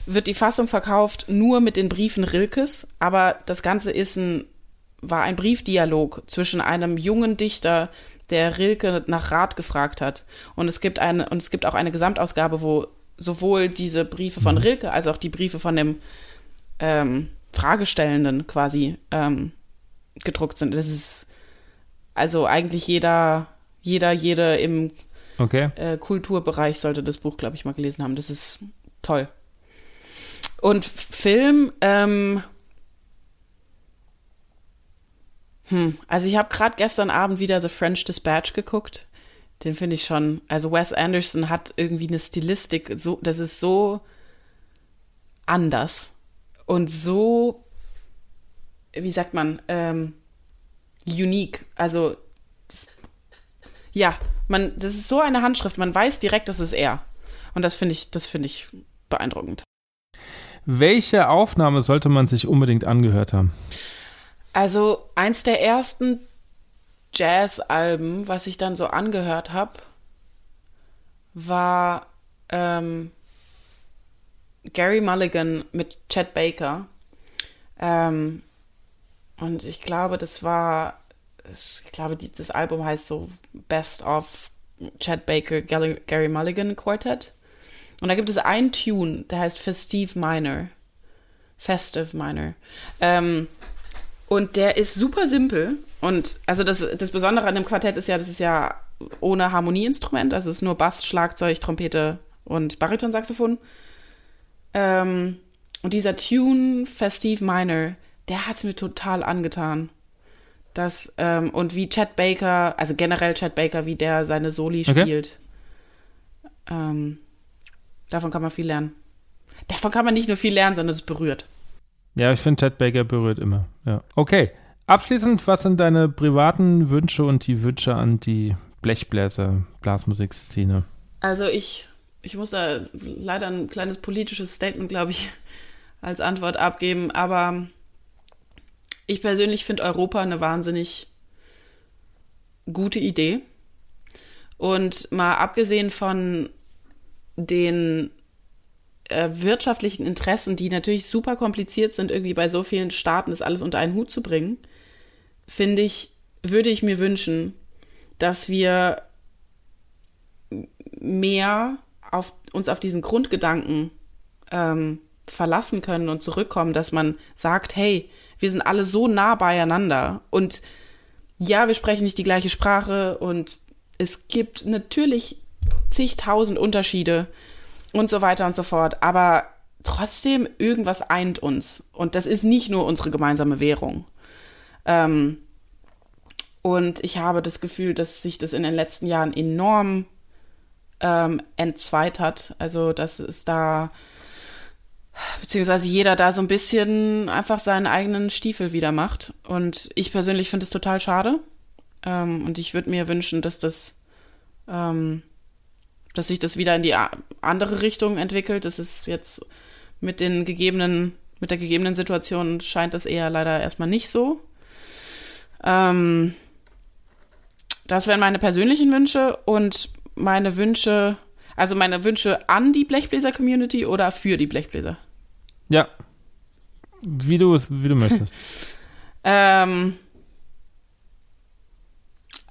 wird die Fassung verkauft nur mit den Briefen Rilkes, aber das Ganze ist ein, war ein Briefdialog zwischen einem jungen Dichter, der Rilke nach Rat gefragt hat. Und es gibt eine, und es gibt auch eine Gesamtausgabe, wo sowohl diese Briefe von Rilke als auch die Briefe von dem ähm, Fragestellenden quasi ähm, gedruckt sind. Das ist also eigentlich jeder, jeder, jede im Okay. äh, Kulturbereich sollte das Buch, glaube ich, mal gelesen haben. Das ist toll. Und Film, ähm, hm, also ich habe gerade gestern Abend wieder The French Dispatch geguckt. Den finde ich schon, also Wes Anderson hat irgendwie eine Stilistik, so, das ist so anders und so, wie sagt man, ähm, unique. Also das, ja, man, das ist so eine Handschrift, man weiß direkt, das ist er. Und das finde ich, das finde ich beeindruckend. Welche Aufnahme sollte man sich unbedingt angehört haben? Also eins der ersten Jazz-Alben, was ich dann so angehört habe, war ähm, Gary Mulligan mit Chet Baker. Ähm, und ich glaube, das war, ich glaube, die, das Album heißt so Best of Chet Baker, Gary, Gary Mulligan Quartet. Und da gibt es einen Tune, der heißt Festive Minor. Festive Minor. Ähm, und der ist super simpel. Und also das, das Besondere an dem Quartett ist ja, das ist ja ohne Harmonieinstrument. Also es ist nur Bass, Schlagzeug, Trompete und Baritonsaxophon. Ähm, und dieser Tune, Festive Minor, der hat es mir total angetan. Das, ähm, und wie Chad Baker, also generell Chad Baker, wie der seine Soli Okay. spielt. ähm, davon kann man viel lernen. Davon kann man nicht nur viel lernen, sondern es berührt. Ja, ich finde, Chad Baker berührt immer. Ja. Okay. Abschließend, was sind deine privaten Wünsche und die Wünsche an die Blechbläser, Blasmusikszene? Also ich, ich muss da leider ein kleines politisches Statement, glaube ich, als Antwort abgeben, aber ich persönlich finde Europa eine wahnsinnig gute Idee. Und mal abgesehen von den äh, wirtschaftlichen Interessen, die natürlich super kompliziert sind, irgendwie bei so vielen Staaten das alles unter einen Hut zu bringen, finde ich, würde ich mir wünschen, dass wir mehr auf, uns auf diesen Grundgedanken ähm, verlassen können und zurückkommen, dass man sagt, hey, wir sind alle so nah beieinander und ja, wir sprechen nicht die gleiche Sprache und es gibt natürlich zigtausend Unterschiede und so weiter und so fort, aber trotzdem irgendwas eint uns und das ist nicht nur unsere gemeinsame Währung. Ähm, und ich habe das Gefühl, dass sich das in den letzten Jahren enorm ähm, entzweit hat. Also, dass es da, beziehungsweise jeder da so ein bisschen einfach seinen eigenen Stiefel wieder macht. Und ich persönlich finde es total schade. Ähm, und ich würde mir wünschen, dass das, ähm, dass sich das wieder in die andere Richtung entwickelt. Das ist jetzt mit den gegebenen, mit der gegebenen Situation scheint das eher leider erstmal nicht so. Ähm, das wären meine persönlichen Wünsche und meine Wünsche, also meine Wünsche an die Blechbläser-Community oder für die Blechbläser? Ja. Wie du, wie du möchtest. ähm,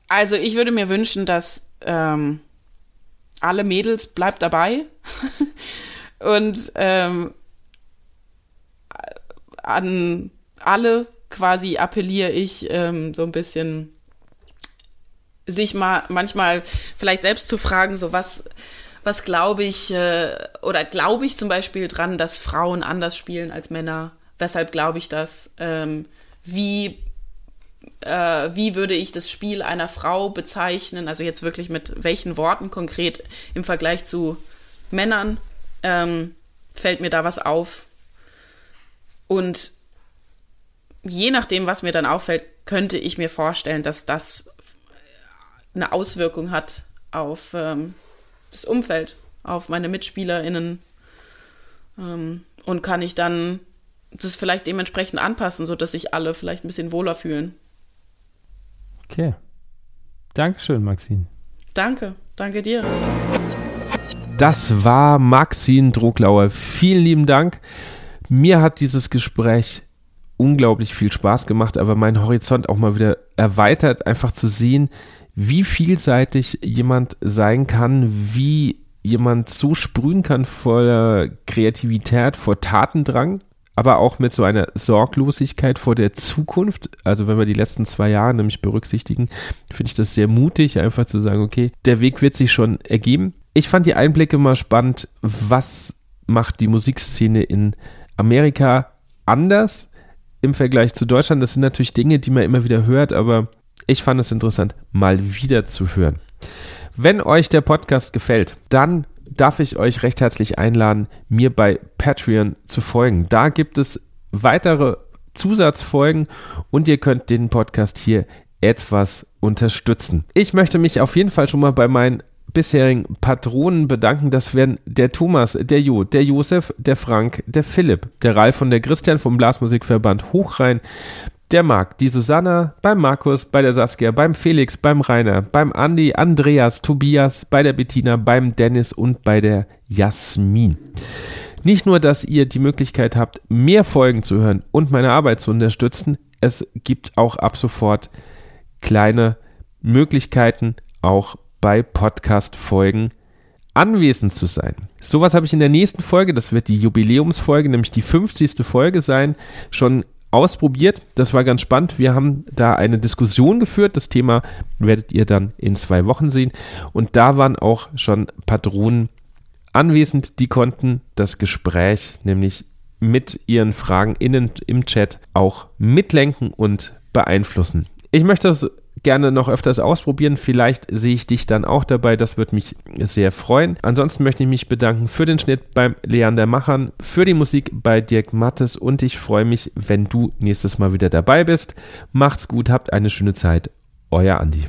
also ich würde mir wünschen, dass ähm, alle Mädels bleibt dabei und ähm, an alle quasi appelliere ich ähm, so ein bisschen sich mal manchmal vielleicht selbst zu fragen, so was, was glaube ich, äh, oder glaube ich zum Beispiel dran, dass Frauen anders spielen als Männer? Weshalb glaube ich das? Ähm, wie, äh, wie würde ich das Spiel einer Frau bezeichnen? Also jetzt wirklich mit welchen Worten konkret im Vergleich zu Männern? Ähm, fällt mir da was auf? Und je nachdem, was mir dann auffällt, könnte ich mir vorstellen, dass das eine Auswirkung hat auf ähm, das Umfeld, auf meine MitspielerInnen. Ähm, und kann ich dann das vielleicht dementsprechend anpassen, sodass sich alle vielleicht ein bisschen wohler fühlen. Okay. Dankeschön, Maxine. Danke, danke dir. Das war Maxine Drucklauer. Vielen lieben Dank. Mir hat dieses Gespräch unglaublich viel Spaß gemacht, aber meinen Horizont auch mal wieder erweitert, einfach zu sehen, wie vielseitig jemand sein kann, wie jemand so sprühen kann vor Kreativität, vor Tatendrang, aber auch mit so einer Sorglosigkeit vor der Zukunft. Also wenn wir die letzten zwei Jahre nämlich berücksichtigen, finde ich das sehr mutig, einfach zu sagen, okay, der Weg wird sich schon ergeben. Ich fand die Einblicke mal spannend, was macht die Musikszene in Amerika anders im Vergleich zu Deutschland. Das sind natürlich Dinge, die man immer wieder hört, aber ich fand es interessant, mal wieder zu hören. Wenn euch der Podcast gefällt, dann darf ich euch recht herzlich einladen, mir bei Patreon zu folgen. Da gibt es weitere Zusatzfolgen und ihr könnt den Podcast hier etwas unterstützen. Ich möchte mich auf jeden Fall schon mal bei meinen bisherigen Patronen bedanken. Das wären der Thomas, der Jo, der Josef, der Frank, der Philipp, der Ralf und der Christian vom Blasmusikverband Hochrhein, der Marc, die Susanna, beim Markus, bei der Saskia, beim Felix, beim Rainer, beim Andi, Andreas, Tobias, bei der Bettina, beim Dennis und bei der Jasmin. Nicht nur, dass ihr die Möglichkeit habt, mehr Folgen zu hören und meine Arbeit zu unterstützen, es gibt auch ab sofort kleine Möglichkeiten, auch bei Podcast-Folgen anwesend zu sein. Sowas habe ich in der nächsten Folge, das wird die Jubiläumsfolge, nämlich die 50. Folge sein, schon ausprobiert. Das war ganz spannend. Wir haben da eine Diskussion geführt. Das Thema werdet ihr dann in zwei Wochen sehen. Und da waren auch schon Patronen anwesend, die konnten das Gespräch nämlich mit ihren Fragen innen im Chat auch mitlenken und beeinflussen. Ich möchte das gerne noch öfters ausprobieren. Vielleicht sehe ich dich dann auch dabei. Das würde mich sehr freuen. Ansonsten möchte ich mich bedanken für den Schnitt beim Leander Machern, für die Musik bei Dirk Mattes und ich freue mich, wenn du nächstes Mal wieder dabei bist. Macht's gut, habt eine schöne Zeit. Euer Andi.